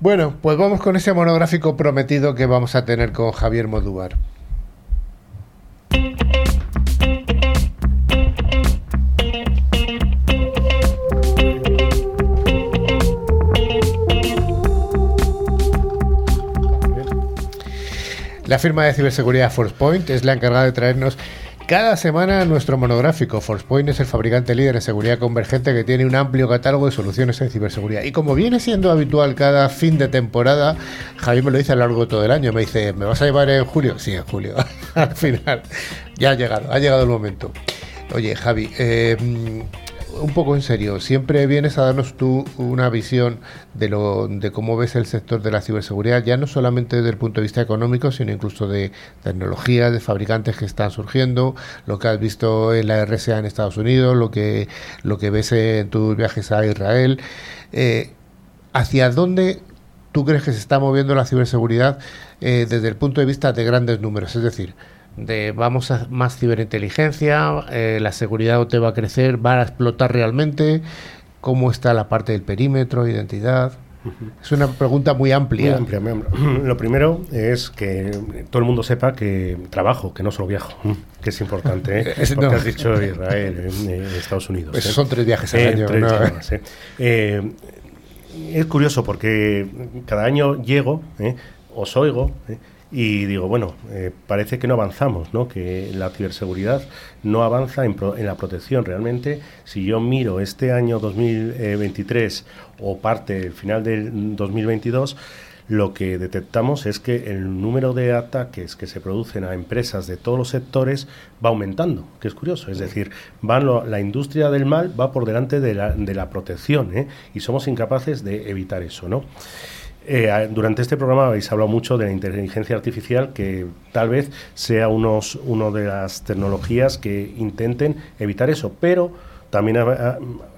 Speaker 1: Bueno, pues vamos con ese monográfico prometido que vamos a tener con Javier Modúvar. La firma de ciberseguridad ForcePoint es la encargada de traernos cada semana nuestro monográfico. ForcePoint es el fabricante líder en seguridad convergente que tiene un amplio catálogo de soluciones en ciberseguridad. Y como viene siendo habitual cada fin de temporada, Javier me lo dice a lo largo de todo el año. Me dice, ¿me vas a llevar en julio? Sí, en julio. Al final, ya ha llegado, ha llegado el momento. Oye, Javi, eh, un poco en serio, siempre vienes a darnos tú una visión de lo de cómo ves el sector de la ciberseguridad, ya no solamente desde el punto de vista económico, sino incluso de tecnologías, de fabricantes que están surgiendo, lo que has visto en la RSA en Estados Unidos, lo que lo que ves en tus viajes a Israel. Eh, ¿hacia dónde tú crees que se está moviendo la ciberseguridad eh, desde el punto de vista de grandes números? Es decir, de vamos a más ciberinteligencia, eh, la seguridad te va a crecer, va a explotar realmente, cómo está la parte del perímetro, identidad. Es una pregunta muy amplia.
Speaker 5: Muy amplia, muy amplia. Lo primero es que todo el mundo sepa que trabajo, que no solo viajo, que es importante. ¿eh?
Speaker 1: Es-
Speaker 5: Porque
Speaker 1: no.
Speaker 5: has dicho Israel, Estados Unidos. ¿eh?
Speaker 1: son tres viajes al
Speaker 5: Eh,
Speaker 1: año,
Speaker 5: tres
Speaker 1: ¿no?
Speaker 5: es curioso porque cada año llego, os oigo. Y digo, bueno, eh, parece que no avanzamos, ¿no? que la ciberseguridad no avanza en, pro- en la protección. Realmente, si yo miro este año 2023 o parte, el final del 2022, lo que detectamos es que el número de ataques que se producen a empresas de todos los sectores va aumentando, que es curioso. Es decir, van lo- la industria del mal va por delante de la, de la protección ¿eh? y somos incapaces de evitar eso, ¿no? Eh, durante este programa habéis hablado mucho de la inteligencia artificial, que tal vez sea unos, una de las tecnologías que intenten evitar eso, pero también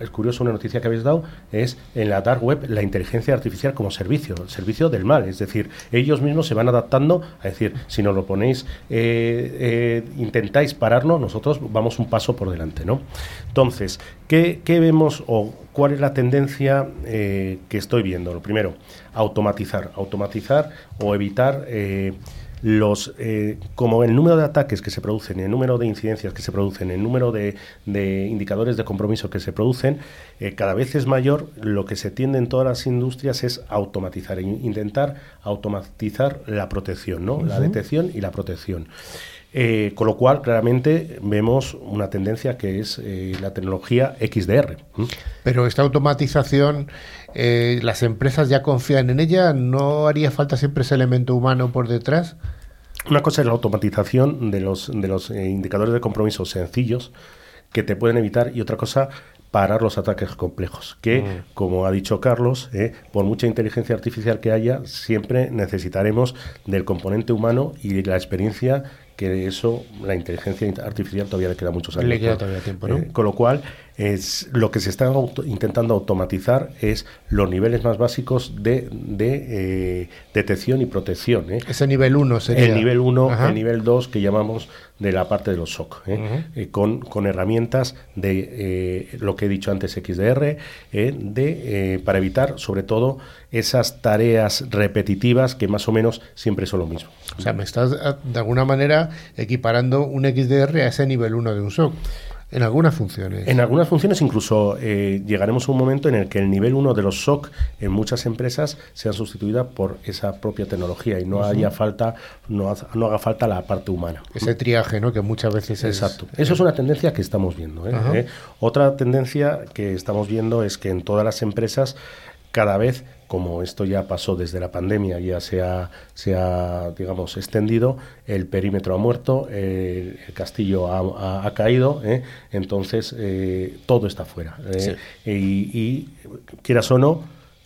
Speaker 5: es curioso una noticia que habéis dado, es en la dark web la inteligencia artificial como servicio, el servicio del mal, es decir, ellos mismos se van adaptando a decir, si nos lo ponéis, eh, eh, intentáis pararnos, nosotros vamos un paso por delante, ¿no? Entonces, ¿qué, qué vemos o cuál es la tendencia eh, que estoy viendo? Lo primero, automatizar, automatizar o evitar eh, los eh, como el número de ataques que se producen, el número de incidencias que se producen, el número de, de indicadores de compromiso que se producen, eh, cada vez es mayor. Lo que se tiende en todas las industrias es automatizar, e in- intentar automatizar la protección, ¿no? La detección y la protección. Eh, con lo cual, claramente, vemos una tendencia que es eh, la tecnología XDR.
Speaker 1: Pero esta automatización, eh, ¿las empresas ya confían en ella? ¿No haría falta siempre ese elemento humano por detrás?
Speaker 5: Una cosa es la automatización de los, de los eh, indicadores de compromiso sencillos que te pueden evitar y otra cosa parar los ataques complejos, que, como ha dicho Carlos, eh, por mucha inteligencia artificial que haya, siempre necesitaremos del componente humano y la experiencia que de eso la inteligencia artificial todavía le queda muchos años.
Speaker 1: Le queda
Speaker 5: ¿no?
Speaker 1: todavía tiempo, ¿no?
Speaker 5: Eh, con lo cual, es, lo que se está auto- intentando automatizar es los niveles más básicos de, de, eh, detección y protección. ¿eh?
Speaker 1: Ese nivel 1 sería.
Speaker 5: El nivel 1,
Speaker 1: Ajá.
Speaker 5: el nivel 2 que llamamos de la parte de los SOC, ¿eh? Eh, con, con herramientas de eh, lo que he dicho antes, XDR, eh, de, para evitar sobre todo esas tareas repetitivas que más o menos siempre son lo mismo.
Speaker 1: O sea, me estás ah, de alguna manera equiparando un XDR a ese nivel 1 de un SOC. En algunas funciones.
Speaker 5: En algunas funciones incluso eh, llegaremos a un momento en el que el nivel 1 de los SOC en muchas empresas sea sustituida por esa propia tecnología y no haya falta no, ha- no haga falta la parte humana.
Speaker 1: Ese triaje, ¿no? Que muchas veces es.
Speaker 5: Exacto. Eso es una tendencia que estamos viendo. ¿eh? ¿Eh? Otra tendencia que estamos viendo es que en todas las empresas cada vez, como esto ya pasó desde la pandemia, ya se ha, se ha digamos, extendido, el perímetro ha muerto, el, el castillo ha, ha- ha caído, ¿eh? entonces eh, todo está fuera. ¿eh? Y, y, quieras o no,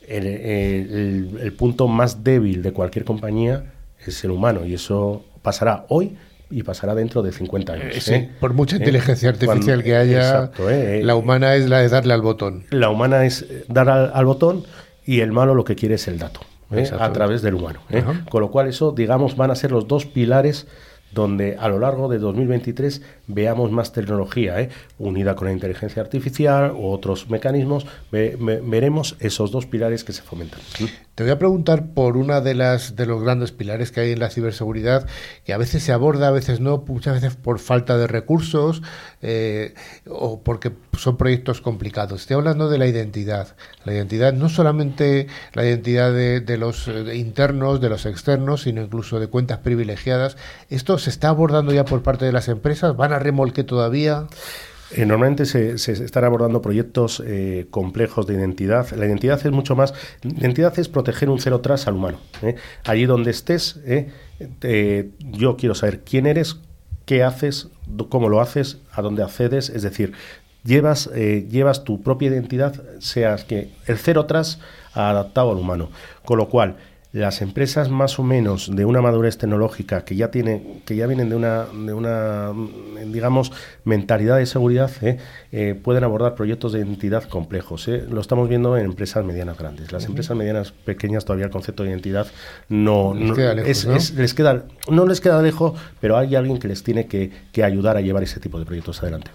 Speaker 5: el, el- el punto más débil de cualquier compañía es el humano y eso pasará hoy y pasará dentro de 50 años.
Speaker 1: Eh, sí,
Speaker 5: ¿eh?
Speaker 1: por mucha
Speaker 5: ¿Eh?
Speaker 1: inteligencia artificial
Speaker 5: Cuando-
Speaker 1: que haya,
Speaker 5: Exacto, ¿eh?
Speaker 1: la humana es la de darle al botón.
Speaker 5: La humana es eh, dar al, al botón y el malo lo que quiere es el dato, ¿eh? A través del humano. ¿eh? Con lo cual eso, digamos, van a ser los dos pilares donde a lo largo de 2023 veamos más tecnología, ¿eh? unida con la inteligencia artificial u otros mecanismos, ve- ve- veremos esos dos pilares que se fomentan.
Speaker 1: Te voy a preguntar por una de las de los grandes pilares que hay en la ciberseguridad, que a veces se aborda, a veces no, muchas veces por falta de recursos eh, o porque son proyectos complicados. Estoy hablando de la identidad. La identidad, no solamente la identidad de, los eh, internos, de los externos, sino incluso de cuentas privilegiadas. ¿Esto se está abordando ya por parte de las empresas? ¿Van a remolque todavía?
Speaker 5: Eh, normalmente se, están abordando proyectos eh, complejos de identidad. La identidad es mucho más. Identidad es proteger un cero tras al humano. ¿eh? Allí donde estés, yo quiero saber quién eres, qué haces, cómo lo haces, a dónde accedes. Es decir, llevas, llevas tu propia identidad, seas que el cero tras adaptado al humano. Con lo cual, las empresas más o menos de una madurez tecnológica que ya tienen, que ya vienen de una, de una digamos, mentalidad de seguridad, ¿eh? Eh, pueden abordar proyectos de identidad complejos. ¿eh? Lo estamos viendo en empresas medianas grandes. Las empresas medianas pequeñas todavía el concepto de identidad no
Speaker 1: Les queda lejos, ¿no?
Speaker 5: les queda, no les queda lejos, pero hay alguien que les tiene que, que ayudar a llevar ese tipo de proyectos adelante.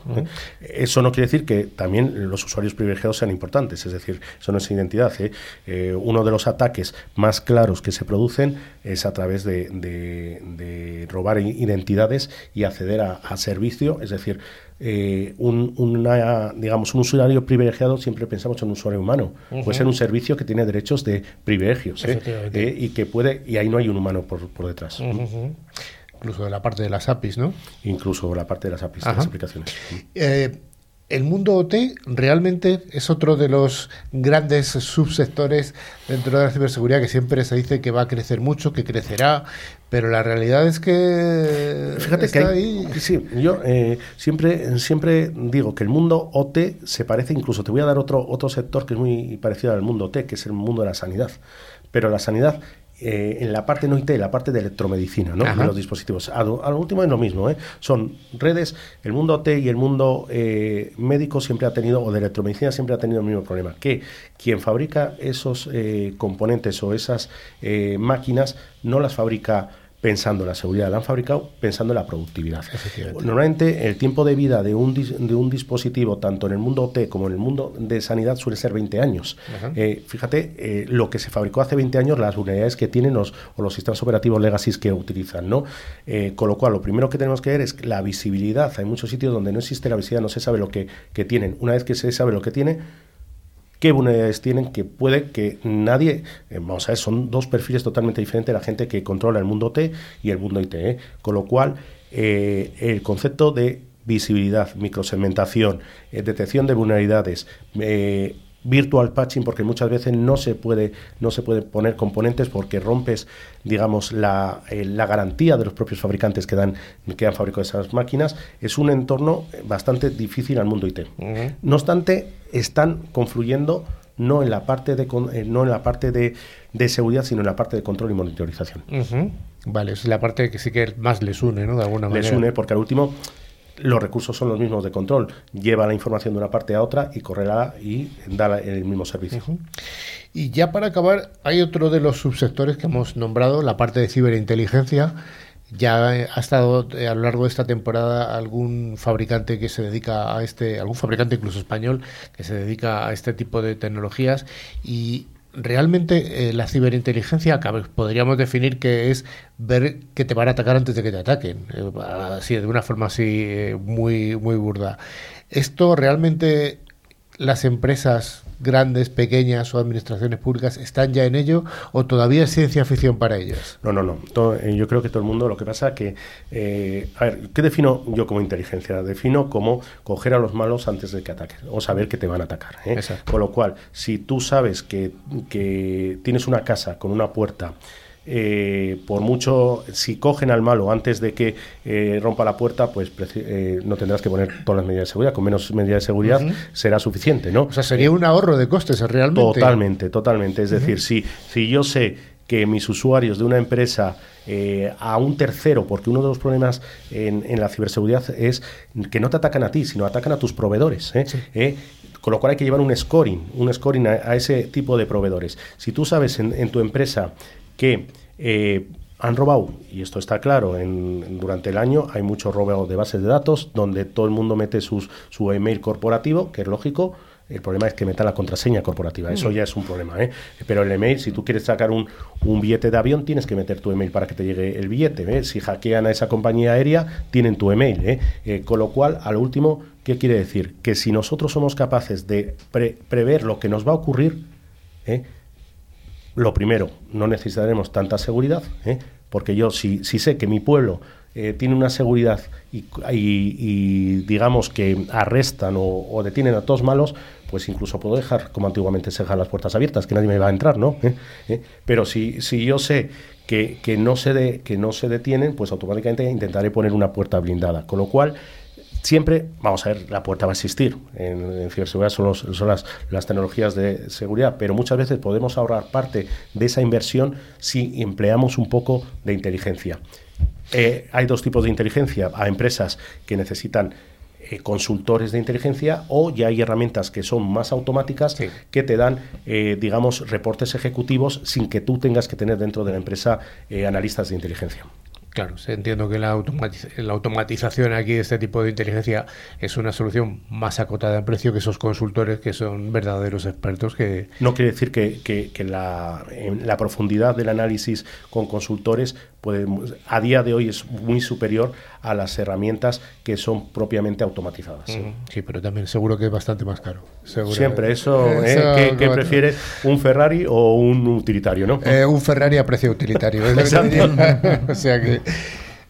Speaker 5: Eso no quiere decir que también los usuarios privilegiados sean importantes, es decir, eso no es identidad. uno de los ataques más claros que se producen es a través de, de- de robar identidades y acceder a, a servicio, es decir, eh, un, una, digamos, un usuario privilegiado siempre pensamos en un usuario humano. Puede ser un servicio que tiene derechos de privilegios ¿eh? Eh, y que puede y ahí no hay un humano por, por detrás.
Speaker 1: Incluso de la parte de las APIs, ¿no?
Speaker 5: Incluso la parte de las APIs, de las aplicaciones.
Speaker 1: El mundo OT realmente es otro de los grandes subsectores dentro de la ciberseguridad que siempre se dice que va a crecer mucho, que crecerá, pero la realidad es que
Speaker 5: Fíjate que hay,
Speaker 1: ahí.
Speaker 5: sí, yo eh, siempre, siempre digo que el mundo OT se parece, incluso te voy a dar otro, otro sector que es muy parecido al mundo OT, que es el mundo de la sanidad. Pero la sanidad, eh, en la parte no IT, en la parte de electromedicina, ¿no?
Speaker 1: Ajá.
Speaker 5: de los dispositivos. A lo, a lo último es lo mismo, ¿eh? son redes, el mundo OT y el mundo eh, médico siempre ha tenido, o de electromedicina siempre ha tenido el mismo problema, que quien fabrica esos eh, componentes o esas eh, máquinas no las fabrica pensando en la seguridad, la han fabricado pensando en la productividad. Normalmente el tiempo de vida de un, dis- de un dispositivo, tanto en el mundo OT como en el mundo de sanidad, suele ser 20 años. Eh, fíjate, eh, lo que se fabricó hace 20 años, las unidades que tienen los, o los sistemas operativos legacy que utilizan, ¿no? Eh, con lo cual, lo primero que tenemos que ver es la visibilidad. Hay muchos sitios donde no existe la visibilidad, no se sabe lo que, que tienen. Una vez que se sabe lo que tiene, qué vulnerabilidades tienen que puede que nadie, eh, vamos a ver, son dos perfiles totalmente diferentes la gente que controla el mundo T y el mundo IT, ¿eh? con lo cual eh, el concepto de visibilidad, microsegmentación, eh, detección de vulnerabilidades, eh, virtual patching porque muchas veces no se puede no se puede poner componentes porque rompes digamos la, eh, la garantía de los propios fabricantes que dan que han fabricado esas máquinas es un entorno bastante difícil al mundo IT no obstante, están confluyendo no en la parte de eh, no en la parte de, de seguridad, sino en la parte de control y monitorización.
Speaker 1: Vale, es la parte que sí que más les une, ¿no? De alguna
Speaker 5: Les
Speaker 1: manera.
Speaker 5: une porque al último los recursos son los mismos de control. Lleva la información de una parte a otra y correrá y da el mismo servicio.
Speaker 1: Y ya para acabar, hay otro de los subsectores que hemos nombrado, la parte de ciberinteligencia. Ya ha estado eh, a lo largo de esta temporada algún fabricante que se dedica a este, algún fabricante incluso español que se dedica a este tipo de tecnologías y realmente eh, la ciberinteligencia podríamos definir que es ver que te van a atacar antes de que te ataquen, eh, así de una forma así eh, muy muy burda. Esto realmente las empresas grandes, pequeñas o administraciones públicas están ya en ello o todavía es ciencia ficción para ellas?
Speaker 5: No, no, no. Eh, yo creo que todo el mundo, lo que pasa que, eh, a ver, ¿qué defino yo como inteligencia? Defino como coger a los malos antes de que ataquen o saber que te van a atacar. ¿eh? Con lo cual, si tú sabes que, que tienes una casa con una puerta, eh, por mucho, si cogen al malo antes de que eh, rompa la puerta, pues eh, no tendrás que poner todas las medidas de seguridad. Con menos medidas de seguridad será suficiente, ¿no?
Speaker 1: O sea, sería un ahorro de costes realmente.
Speaker 5: Totalmente, totalmente. Es decir, si, si yo sé que mis usuarios de una empresa eh, a un tercero, porque uno de los problemas en, en la ciberseguridad es que no te atacan a ti, sino atacan a tus proveedores. ¿eh? ¿Eh? Con lo cual hay que llevar un scoring, un scoring a, a ese tipo de proveedores. Si tú sabes en, en tu empresa que eh, han robado, y esto está claro, en, durante el año hay mucho robo de bases de datos donde todo el mundo mete sus, su email corporativo, que es lógico. El problema es que meta la contraseña corporativa, eso ya es un problema. ¿eh? Pero el email, si tú quieres sacar un, un billete de avión, tienes que meter tu email para que te llegue el billete. ¿eh? Si hackean a esa compañía aérea, tienen tu email. ¿eh? Eh, con lo cual, a lo último, ¿qué quiere decir? Que si nosotros somos capaces de pre- prever lo que nos va a ocurrir, ¿eh? Lo primero, no necesitaremos tanta seguridad, ¿eh? porque yo si, si sé que mi pueblo eh, tiene una seguridad y, digamos que arrestan o, detienen a todos malos, pues incluso puedo dejar, como antiguamente se dejan las puertas abiertas, que nadie me va a entrar, ¿no? ¿Eh? Pero si, si yo sé que, que no se que no se detienen, pues automáticamente intentaré poner una puerta blindada. Con lo cual, siempre, vamos a ver, la puerta va a existir. En, ciberseguridad son, son las, las, tecnologías de seguridad, pero muchas veces podemos ahorrar parte de esa inversión si empleamos un poco de inteligencia. Eh, hay dos tipos de inteligencia. A empresas que necesitan eh, consultores de inteligencia o ya hay herramientas que son más automáticas que te dan, eh, digamos, reportes ejecutivos sin que tú tengas que tener dentro de la empresa analistas de inteligencia.
Speaker 1: Claro, entiendo que la, automatización aquí de este tipo de inteligencia es una solución más acotada en precio que esos consultores que son verdaderos expertos que...
Speaker 5: No quiere decir que, la, la, profundidad del análisis con consultores puede, a día de hoy es muy superior a las herramientas que son propiamente automatizadas.
Speaker 1: Sí, pero también seguro que es bastante más caro.
Speaker 5: Siempre, eso, ¿eh? ¿Qué, prefieres? ¿Un Ferrari o un utilitario? ¿no?
Speaker 1: Eh, un Ferrari a precio utilitario. o sea que...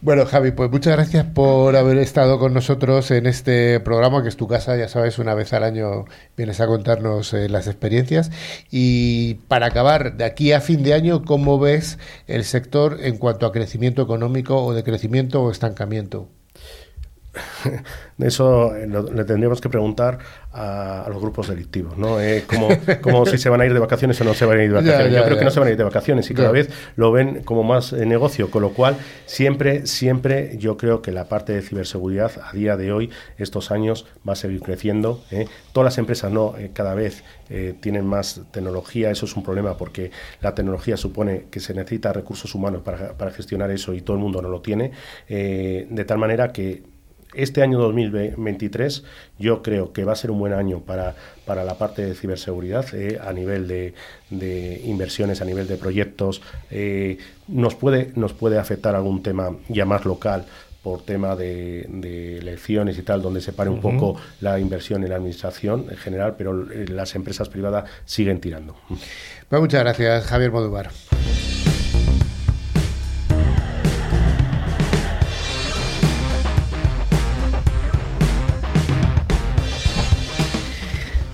Speaker 1: Bueno, Javi, pues muchas gracias por haber estado con nosotros en este programa, que es tu casa, ya sabes, una vez al año vienes a contarnos eh, las experiencias. Y para acabar, de aquí a fin de año, ¿cómo ves el sector en cuanto a crecimiento económico o de crecimiento o estancamiento?
Speaker 5: Eso eh, le tendríamos que preguntar a, los grupos delictivos, ¿no? Eh, como, como si se van a ir de vacaciones o no se van a ir de vacaciones. Yo creo que no se van a ir de vacaciones y cada vez lo ven como más eh, negocio, con lo cual siempre, siempre yo creo que la parte de ciberseguridad a día de hoy, estos años, va a seguir creciendo. Todas las empresas no cada vez tienen más tecnología, eso es un problema porque la tecnología supone que se necesita recursos humanos para, para gestionar eso y todo el mundo no lo tiene, de tal manera que este año 2023 yo creo que va a ser un buen año para, para la parte de ciberseguridad eh, a nivel de, inversiones, a nivel de proyectos. Eh, nos, puede, nos puede afectar algún tema ya más local por tema de, elecciones y tal, donde se pare un poco la inversión en la administración en general, pero eh, las empresas privadas siguen tirando.
Speaker 1: Pues muchas gracias, Javier Modubar.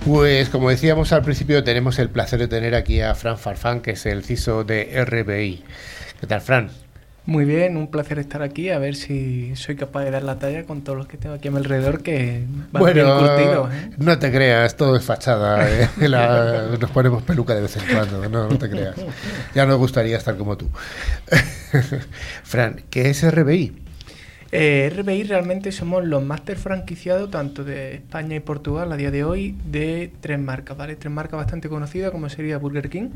Speaker 1: Pues como decíamos al principio, tenemos el placer de tener aquí a Fran Farfán, que es el CISO de RBI. ¿Qué tal, Fran?
Speaker 6: Muy bien, un placer estar aquí, a ver si soy capaz de dar la talla con todos los que tengo aquí a mi alrededor, que
Speaker 1: van bueno, ¿eh? no te creas, todo es fachada, ¿eh? nos ponemos peluca de vez en cuando, no, no te creas. Ya nos gustaría estar como tú. Fran, ¿qué es RBI?
Speaker 6: Eh, RBI realmente somos los máster franquiciados tanto de España y Portugal a día de hoy de tres marcas, ¿vale? Tres marcas bastante conocidas como sería Burger King,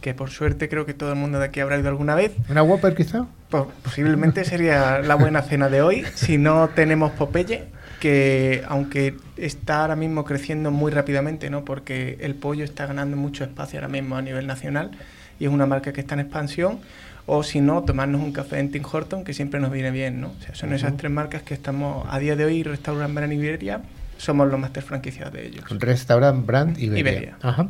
Speaker 6: que por suerte creo que todo el mundo de aquí habrá ido alguna vez.
Speaker 1: ¿Una Whopper quizá?
Speaker 6: Pues posiblemente sería la buena cena de hoy. Si no tenemos Popeye, que aunque está ahora mismo creciendo muy rápidamente, ¿no? Porque el pollo está ganando mucho espacio ahora mismo a nivel nacional y es una marca que está en expansión o si no, tomarnos un café en Tim Horton, que siempre nos viene bien, ¿no? O sea, son esas tres marcas que estamos, a día de hoy, Restaurant Brand Iberia, somos los máster franquiciados de ellos.
Speaker 1: Restaurant Brand Iberia. Ajá.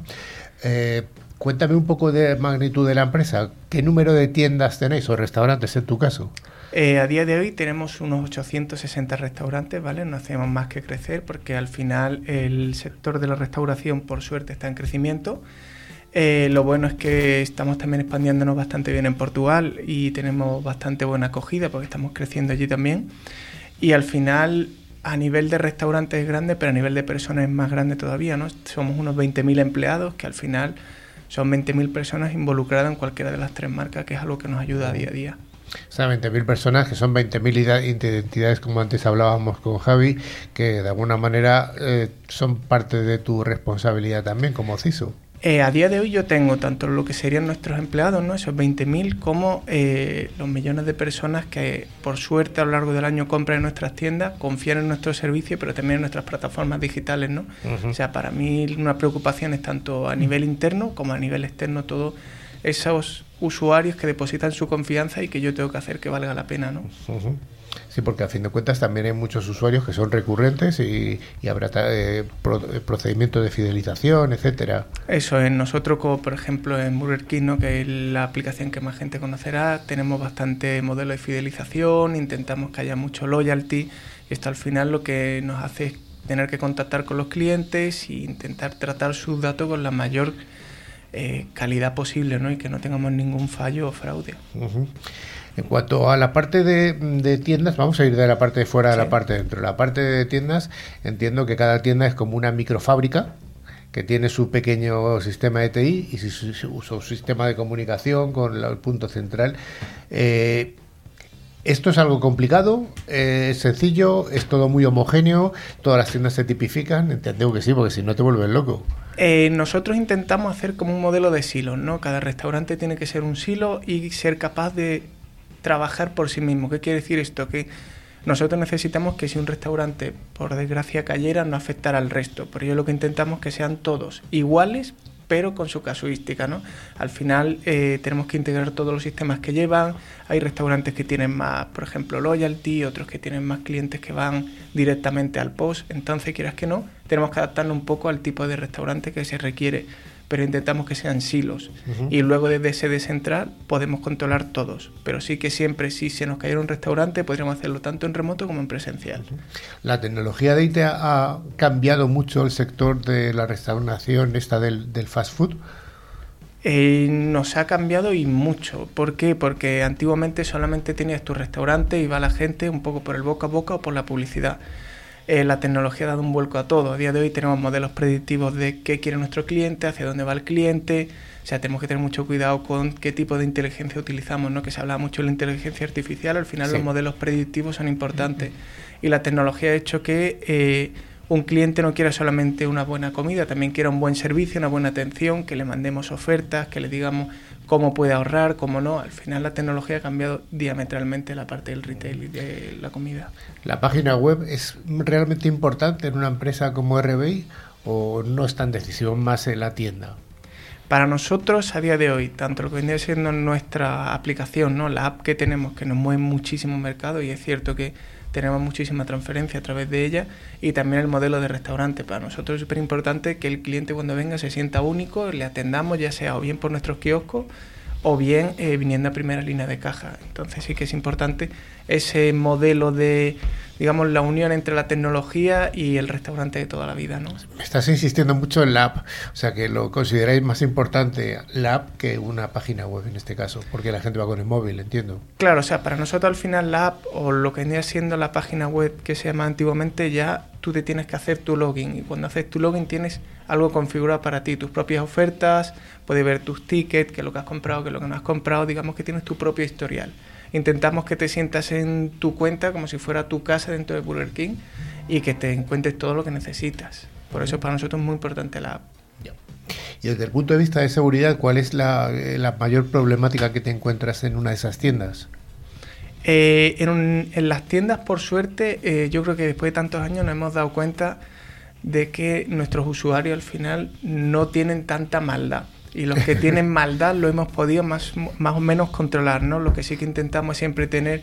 Speaker 1: Eh, cuéntame un poco de magnitud de la empresa. ¿Qué número de tiendas tenéis o restaurantes en tu caso?
Speaker 6: Eh, a día de hoy tenemos unos 860 restaurantes, ¿vale? No hacemos más que crecer porque al final el sector de la restauración, por suerte, está en crecimiento. Eh, lo bueno es que estamos también expandiéndonos bastante bien en Portugal y tenemos bastante buena acogida porque estamos creciendo allí también. Y al final, a nivel de restaurantes es grande, pero a nivel de personas es más grande todavía, ¿no? Somos unos 20.000 empleados que al final son 20.000 personas involucradas en cualquiera de las tres marcas, que es algo que nos ayuda día a día.
Speaker 1: O sea, 20.000 personas, que son 20.000 identidades, como antes hablábamos con Javi, que de alguna manera eh, son parte de tu responsabilidad también como CISO.
Speaker 6: Eh, a día de hoy yo tengo tanto lo que serían nuestros empleados, ¿no? esos 20.000, como eh, los millones de personas que por suerte a lo largo del año compran en nuestras tiendas, confían en nuestro servicio, pero también en nuestras plataformas digitales. ¿no? O sea, para mí una preocupación es tanto a nivel interno como a nivel externo, todos esos usuarios que depositan su confianza y que yo tengo que hacer que valga la pena. ¿no?
Speaker 1: Sí, porque a fin de cuentas también hay muchos usuarios que son recurrentes y, habrá eh, eh, procedimientos de fidelización, etcétera.
Speaker 6: Eso es, nosotros como por ejemplo en Burger King, que es la aplicación que más gente conocerá, tenemos bastante modelo de fidelización, intentamos que haya mucho loyalty y esto al final lo que nos hace es tener que contactar con los clientes e intentar tratar sus datos con la mayor eh, calidad posible ¿no? y que no tengamos ningún fallo o fraude.
Speaker 1: En cuanto a la parte de, tiendas, vamos a ir de la parte de fuera a la parte de dentro. La parte de tiendas, entiendo que cada tienda es como una microfábrica que tiene su pequeño sistema de TI y su, sistema de comunicación con el punto central. Eh, ¿Esto es algo complicado? ¿Es sencillo? ¿Es todo muy homogéneo? ¿Todas las tiendas se tipifican? Entiendo que sí, porque si no te vuelves loco.
Speaker 6: Eh, nosotros intentamos hacer como un modelo de silos, ¿no? Cada restaurante tiene que ser un silo y ser capaz de trabajar por sí mismo. ¿Qué quiere decir esto? Que nosotros necesitamos que si un restaurante, por desgracia, cayera, no afectara al resto. Por ello lo que intentamos que sean todos iguales, pero con su casuística, ¿no? Al final eh, tenemos que integrar todos los sistemas que llevan. Hay restaurantes que tienen más, por ejemplo, loyalty, otros que tienen más clientes que van directamente al post. Entonces, quieras que no, tenemos que adaptarnos un poco al tipo de restaurante que se requiere pero intentamos que sean silos. Y luego desde sede central podemos controlar todos. Pero sí que siempre, si se nos cayera un restaurante, podríamos hacerlo tanto en remoto como en presencial.
Speaker 1: La tecnología de IT ha cambiado mucho el sector de la restauración, esta del, fast food.
Speaker 6: Eh, nos ha cambiado y mucho. ¿Por qué? Porque antiguamente solamente tenías tu restaurante y va la gente un poco por el boca a boca o por la publicidad. Eh, la tecnología ha dado un vuelco a todo. A día de hoy tenemos modelos predictivos de qué quiere nuestro cliente, hacia dónde va el cliente. O sea, tenemos que tener mucho cuidado con qué tipo de inteligencia utilizamos, ¿no? Que se habla mucho de la inteligencia artificial, al final los modelos predictivos son importantes. Y la tecnología ha hecho que eh, un cliente no quiera solamente una buena comida, también quiera un buen servicio, una buena atención, que le mandemos ofertas, que le digamos cómo puede ahorrar, cómo no. Al final la tecnología ha cambiado diametralmente la parte del retail y de la comida.
Speaker 1: ¿La página web es realmente importante en una empresa como RBI o no es tan decisivo más en la tienda?
Speaker 6: Para nosotros, a día de hoy, tanto lo que viene siendo nuestra aplicación, ¿no? la app que tenemos, que nos mueve muchísimo mercado, y es cierto que tenemos muchísima transferencia a través de ella, y también el modelo de restaurante. Para nosotros es súper importante que el cliente cuando venga se sienta único, le atendamos ya sea o bien por nuestros kioscos o bien eh, viniendo a primera línea de caja. Entonces sí que es importante ese modelo de, digamos, la unión entre la tecnología y el restaurante de toda la vida, ¿no?
Speaker 1: Estás insistiendo mucho en la app, o sea que lo consideráis más importante la app que una página web en este caso, porque la gente va con el móvil, entiendo.
Speaker 6: Claro, o sea, para nosotros al final la app o lo que vendría siendo la página web que se llama antiguamente ya tú te tienes que hacer tu login y cuando haces tu login tienes algo configurado para ti, tus propias ofertas, puedes ver tus tickets, qué es lo que has comprado, qué es lo que no has comprado, digamos que tienes tu propio historial intentamos que te sientas en tu cuenta como si fuera tu casa dentro de Burger King y que te encuentres todo lo que necesitas. Por eso para nosotros es muy importante la app.
Speaker 1: Y desde el punto de vista de seguridad, ¿cuál es la, eh, mayor problemática que te encuentras en una de esas tiendas?
Speaker 6: Eh, en, las tiendas, por suerte, eh, yo creo que después de tantos años nos hemos dado cuenta de que nuestros usuarios al final no tienen tanta maldad y los que tienen maldad lo hemos podido más, más o menos controlar, ¿no? Lo que sí que intentamos es siempre tener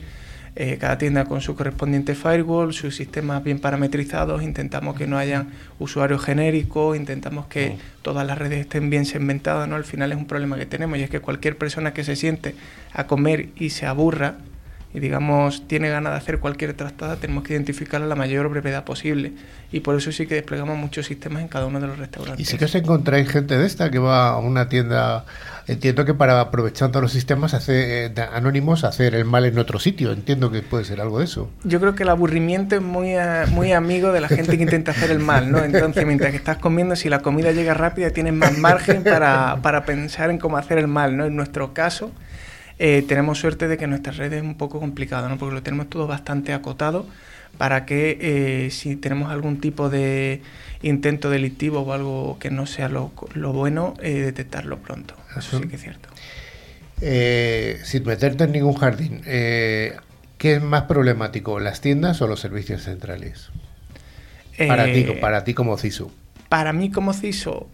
Speaker 6: eh, cada tienda con su correspondiente firewall, sus sistemas bien parametrizados, intentamos que no hayan usuarios genéricos, intentamos que todas las redes estén bien segmentadas, ¿no? Al final es un problema que tenemos y es que cualquier persona que se siente a comer y se aburra, y digamos tiene ganas de hacer cualquier trastada, tenemos que identificarla a la mayor brevedad posible. Y por eso sí que desplegamos muchos sistemas en cada uno de los restaurantes.
Speaker 1: Y sí que os encontráis gente de esta que va a una tienda, entiendo que para aprovechando los sistemas hace, eh, anónimos hacer el mal en otro sitio, entiendo que puede ser algo de eso.
Speaker 6: Yo creo que el aburrimiento es muy, eh, muy amigo de la gente que intenta hacer el mal, ¿no? Entonces mientras que estás comiendo, si la comida llega rápida, tienes más margen para, para pensar en cómo hacer el mal, ¿no? En nuestro caso eh, tenemos suerte de que nuestra red es un poco complicada, ¿no? porque lo tenemos todo bastante acotado para que eh, si tenemos algún tipo de intento delictivo o algo que no sea lo, bueno, eh, detectarlo pronto. Eso sí que es cierto.
Speaker 1: sin meterte en ningún jardín, ¿qué es más problemático, las tiendas o los servicios centrales? Para, ti, para ti como CISO.
Speaker 6: Para mí como CISO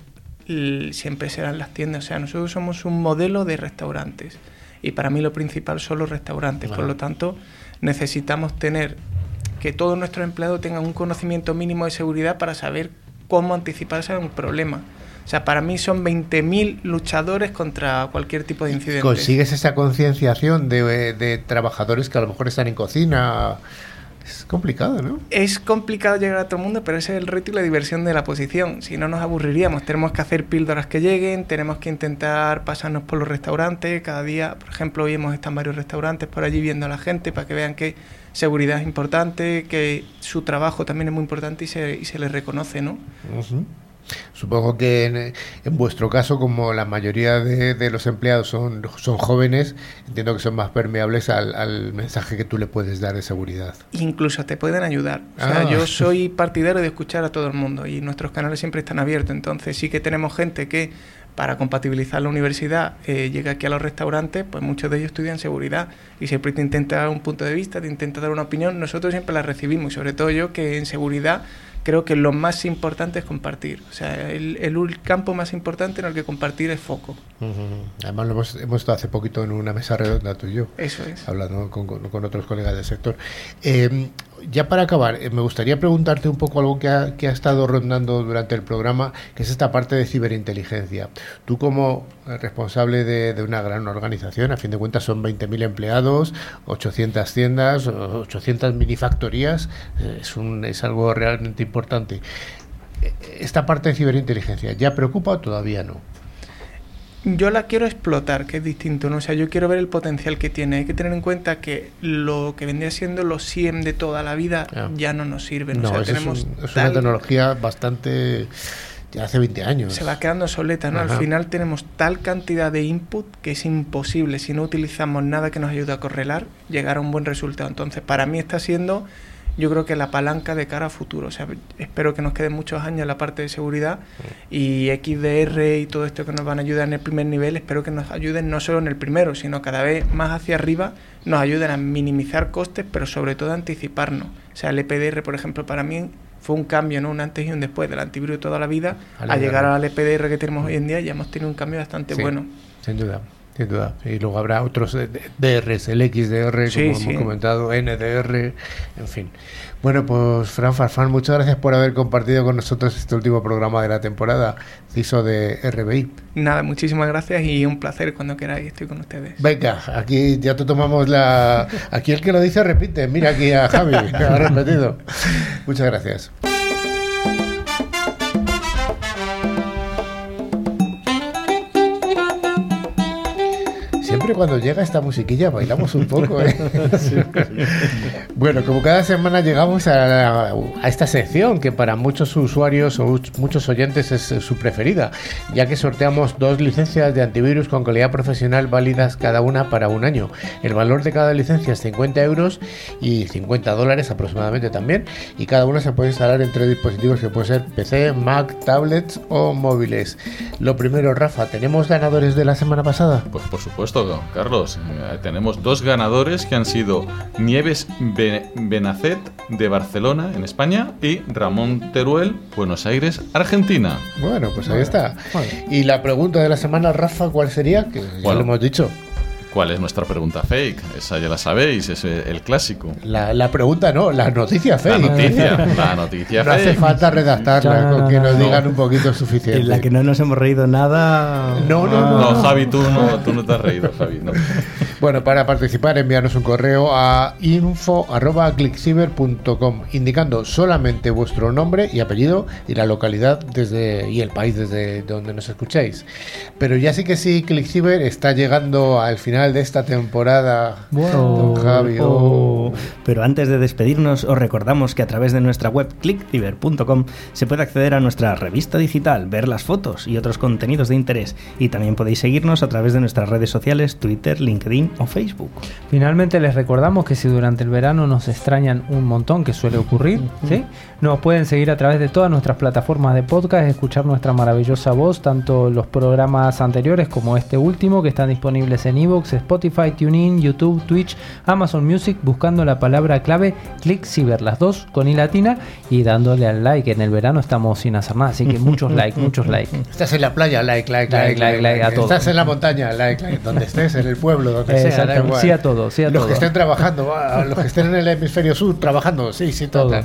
Speaker 6: siempre serán las tiendas. O sea, nosotros somos un modelo de restaurantes y para mí lo principal son los restaurantes. Por lo tanto, necesitamos tener que todos nuestros empleados tengan un conocimiento mínimo de seguridad para saber cómo anticiparse a un problema. O sea, para mí son 20.000 luchadores contra cualquier tipo de incidente.
Speaker 1: ¿Consigues esa concienciación de, de, trabajadores que a lo mejor están en cocina? Es complicado, ¿no?
Speaker 6: Es complicado llegar a todo el mundo, pero ese es el reto y la diversión de la posición. Si no nos aburriríamos, tenemos que hacer píldoras que lleguen, tenemos que intentar pasarnos por los restaurantes. Cada día, por ejemplo, hoy hemos estado en varios restaurantes por allí viendo a la gente para que vean que seguridad es importante, que su trabajo también es muy importante y se, y se les reconoce, ¿no?
Speaker 1: Ujú. Supongo que en, en vuestro caso, como la mayoría de, de los empleados son, son jóvenes, entiendo que son más permeables al, al mensaje que tú le puedes dar de seguridad.
Speaker 6: incluso te pueden ayudar. O sea,
Speaker 1: Ah.
Speaker 6: yo soy partidario de escuchar a todo el mundo y nuestros canales siempre están abiertos. Entonces sí que tenemos gente que para compatibilizar la universidad eh, llega aquí a los restaurantes, pues muchos de ellos estudian seguridad y siempre te intenta dar un punto de vista, te intenta dar una opinión. Nosotros siempre la recibimos y sobre todo yo que en seguridad creo que lo más importante es compartir. O sea, el, el campo más importante en el que compartir es foco.
Speaker 1: Además, lo hemos, hemos estado hace poquito en una mesa redonda tú y yo.
Speaker 6: Eso es.
Speaker 1: hablando con, con- con otros colegas del sector. Eh, ya para acabar, eh, me gustaría preguntarte un poco algo que ha, que ha estado rondando durante el programa, que es esta parte de ciberinteligencia. Tú como responsable de, de una gran organización, a fin de cuentas son 20.000 empleados, 800 tiendas, 800 minifactorías, eh, es, un, es algo realmente importante. Eh, Esta parte de ciberinteligencia, ¿ya preocupa o todavía no?
Speaker 6: Yo la quiero explotar, que es distinto, ¿no? O sea, yo quiero ver el potencial que tiene. Hay que tener en cuenta que lo que vendría siendo los SIEM de toda la vida ya no nos sirven.
Speaker 1: No,
Speaker 6: o sea,
Speaker 1: es,
Speaker 6: tenemos
Speaker 1: un- es una tecnología bastante... ya hace 20 años.
Speaker 6: se va quedando obsoleta, ¿no?
Speaker 1: Ajá.
Speaker 6: Al final tenemos tal cantidad de input que es imposible, si no utilizamos nada que nos ayude a correlar, llegar a un buen resultado. Entonces, para mí está siendo, yo creo que la palanca de cara a futuro. O sea, espero que nos queden muchos años en la parte de seguridad y XDR y todo esto que nos van a ayudar en el primer nivel, espero que nos ayuden no solo en el primero, sino cada vez más hacia arriba, nos ayuden a minimizar costes, pero sobre todo a anticiparnos. O sea, el EPDR, por ejemplo, para mí fue un cambio, ¿no? Un antes y un después del antivirus toda la vida,
Speaker 1: Al
Speaker 6: llegar
Speaker 1: EPDR.
Speaker 6: al EPDR que tenemos hoy en día, ya hemos tenido un cambio bastante
Speaker 1: Sí,
Speaker 6: bueno.
Speaker 1: Sin duda, sin duda. Y luego habrá otros DRs, el XDR,
Speaker 6: Sí,
Speaker 1: como
Speaker 6: sí.
Speaker 1: hemos comentado, NDR, en fin. Bueno, pues Fran Farfán, muchas gracias por haber compartido con nosotros este último programa de la temporada, CISO de RBI.
Speaker 6: Nada, muchísimas gracias y un placer cuando queráis, estoy con ustedes.
Speaker 1: Venga, aquí ya te tomamos la... Aquí el que lo dice repite. Mira aquí a Javi, que ha repetido. Muchas gracias. Siempre cuando llega esta musiquilla bailamos un poco. ¿eh? Bueno, como cada semana llegamos a, a esta sección que para muchos usuarios o much- muchos oyentes es eh, su preferida, ya que sorteamos dos licencias de antivirus con calidad profesional válidas cada una para un año. El valor de cada licencia es 50 euros y 50 dólares aproximadamente también, y cada una se puede instalar en tres dispositivos que pueden ser PC, Mac, tablets o móviles. Lo primero, Rafa, ¿tenemos ganadores de la semana pasada?
Speaker 3: Pues por supuesto, Carlos. Eh, tenemos dos ganadores que han sido Nieves Be- Benacet de Barcelona, en España, y Ramón Teruel, Buenos Aires, Argentina.
Speaker 1: Bueno, pues ahí está. Y la pregunta de la semana, Rafa, ¿cuál sería? Que ya
Speaker 3: Bueno.
Speaker 1: lo hemos dicho.
Speaker 3: ¿Cuál es nuestra pregunta fake? Esa ya la sabéis, es el clásico.
Speaker 1: La, la pregunta no, la noticia fake.
Speaker 3: La noticia, la noticia
Speaker 1: No hace
Speaker 3: fake.
Speaker 1: falta redactarla,
Speaker 4: No, no,
Speaker 1: con que
Speaker 4: no,
Speaker 1: nos
Speaker 4: no.
Speaker 1: digan un poquito suficiente.
Speaker 2: En la que no nos hemos reído nada.
Speaker 1: No, no, no.
Speaker 3: No, Javi, tú no, tú no te has reído, Javi. no.
Speaker 1: Bueno, para participar enviarnos un correo a info@clickciber.com indicando solamente vuestro nombre y apellido y la localidad desde y el país desde donde nos escucháis. Pero ya sí que sí, ClickCiber está llegando al final de esta temporada. Don Javi, oh.
Speaker 2: Pero antes de despedirnos, os recordamos que a través de nuestra web clickciber.com se puede acceder a nuestra revista digital, ver las fotos y otros contenidos de interés. Y también podéis seguirnos a través de nuestras redes sociales, Twitter, LinkedIn o Facebook.
Speaker 4: Finalmente les recordamos que si durante el verano nos extrañan un montón, que suele ocurrir, ¿sí? nos pueden seguir a través de todas nuestras plataformas de podcast, escuchar nuestra maravillosa voz, tanto los programas anteriores como este último, que están disponibles en Evox, Spotify, TuneIn, YouTube, Twitch, Amazon Music, buscando la palabra clave Click Ciber, las dos con i latina y dándole al like. En el verano estamos sin hacer nada, así que muchos likes, muchos likes.
Speaker 1: Estás en la playa, like, like, like,
Speaker 4: Like, like, like, a todo.
Speaker 1: Estás en la montaña, like, like, donde estés, en el pueblo, donde
Speaker 4: sí a todo, sí a
Speaker 1: los
Speaker 4: todo.
Speaker 1: que estén trabajando, los que estén en el hemisferio sur trabajando, sí, sí,
Speaker 4: Todo.
Speaker 1: total.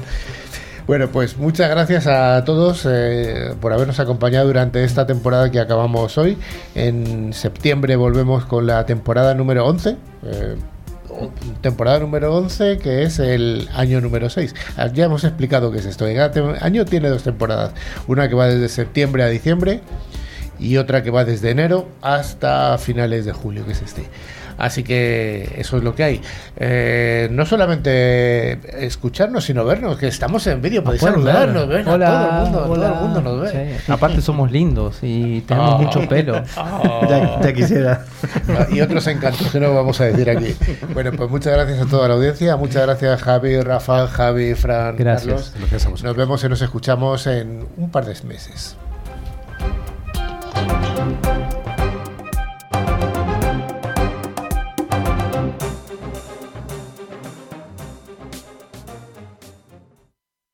Speaker 1: Bueno, pues muchas gracias a todos eh, por habernos acompañado durante esta temporada que acabamos hoy. En septiembre volvemos con la temporada número 11. eh, temporada número 11, que es el año número 6. Ah, Ya hemos explicado qué es esto. Cada tem- año tiene dos temporadas. Una que va desde septiembre a diciembre y otra que va desde enero hasta finales de julio, que es este. Así que eso es lo que hay. Eh, no solamente escucharnos, sino vernos, que estamos en vídeo, podéis
Speaker 4: ver.
Speaker 1: saludarnos, ven, a
Speaker 4: Hola,
Speaker 1: todo el mundo,
Speaker 4: hola.
Speaker 1: todo el mundo nos ve.
Speaker 4: Sí. Aparte somos lindos y tenemos
Speaker 1: Ah.
Speaker 4: mucho pelo.
Speaker 7: Ya, ya quisiera.
Speaker 1: y otros encantos que no vamos a decir aquí. Bueno, pues muchas gracias a toda la audiencia, muchas gracias Javi, Rafa, Javi, Fran,
Speaker 4: Gracias.
Speaker 1: Carlos.
Speaker 5: Gracias a.
Speaker 1: Nos vemos y nos escuchamos en un par de meses.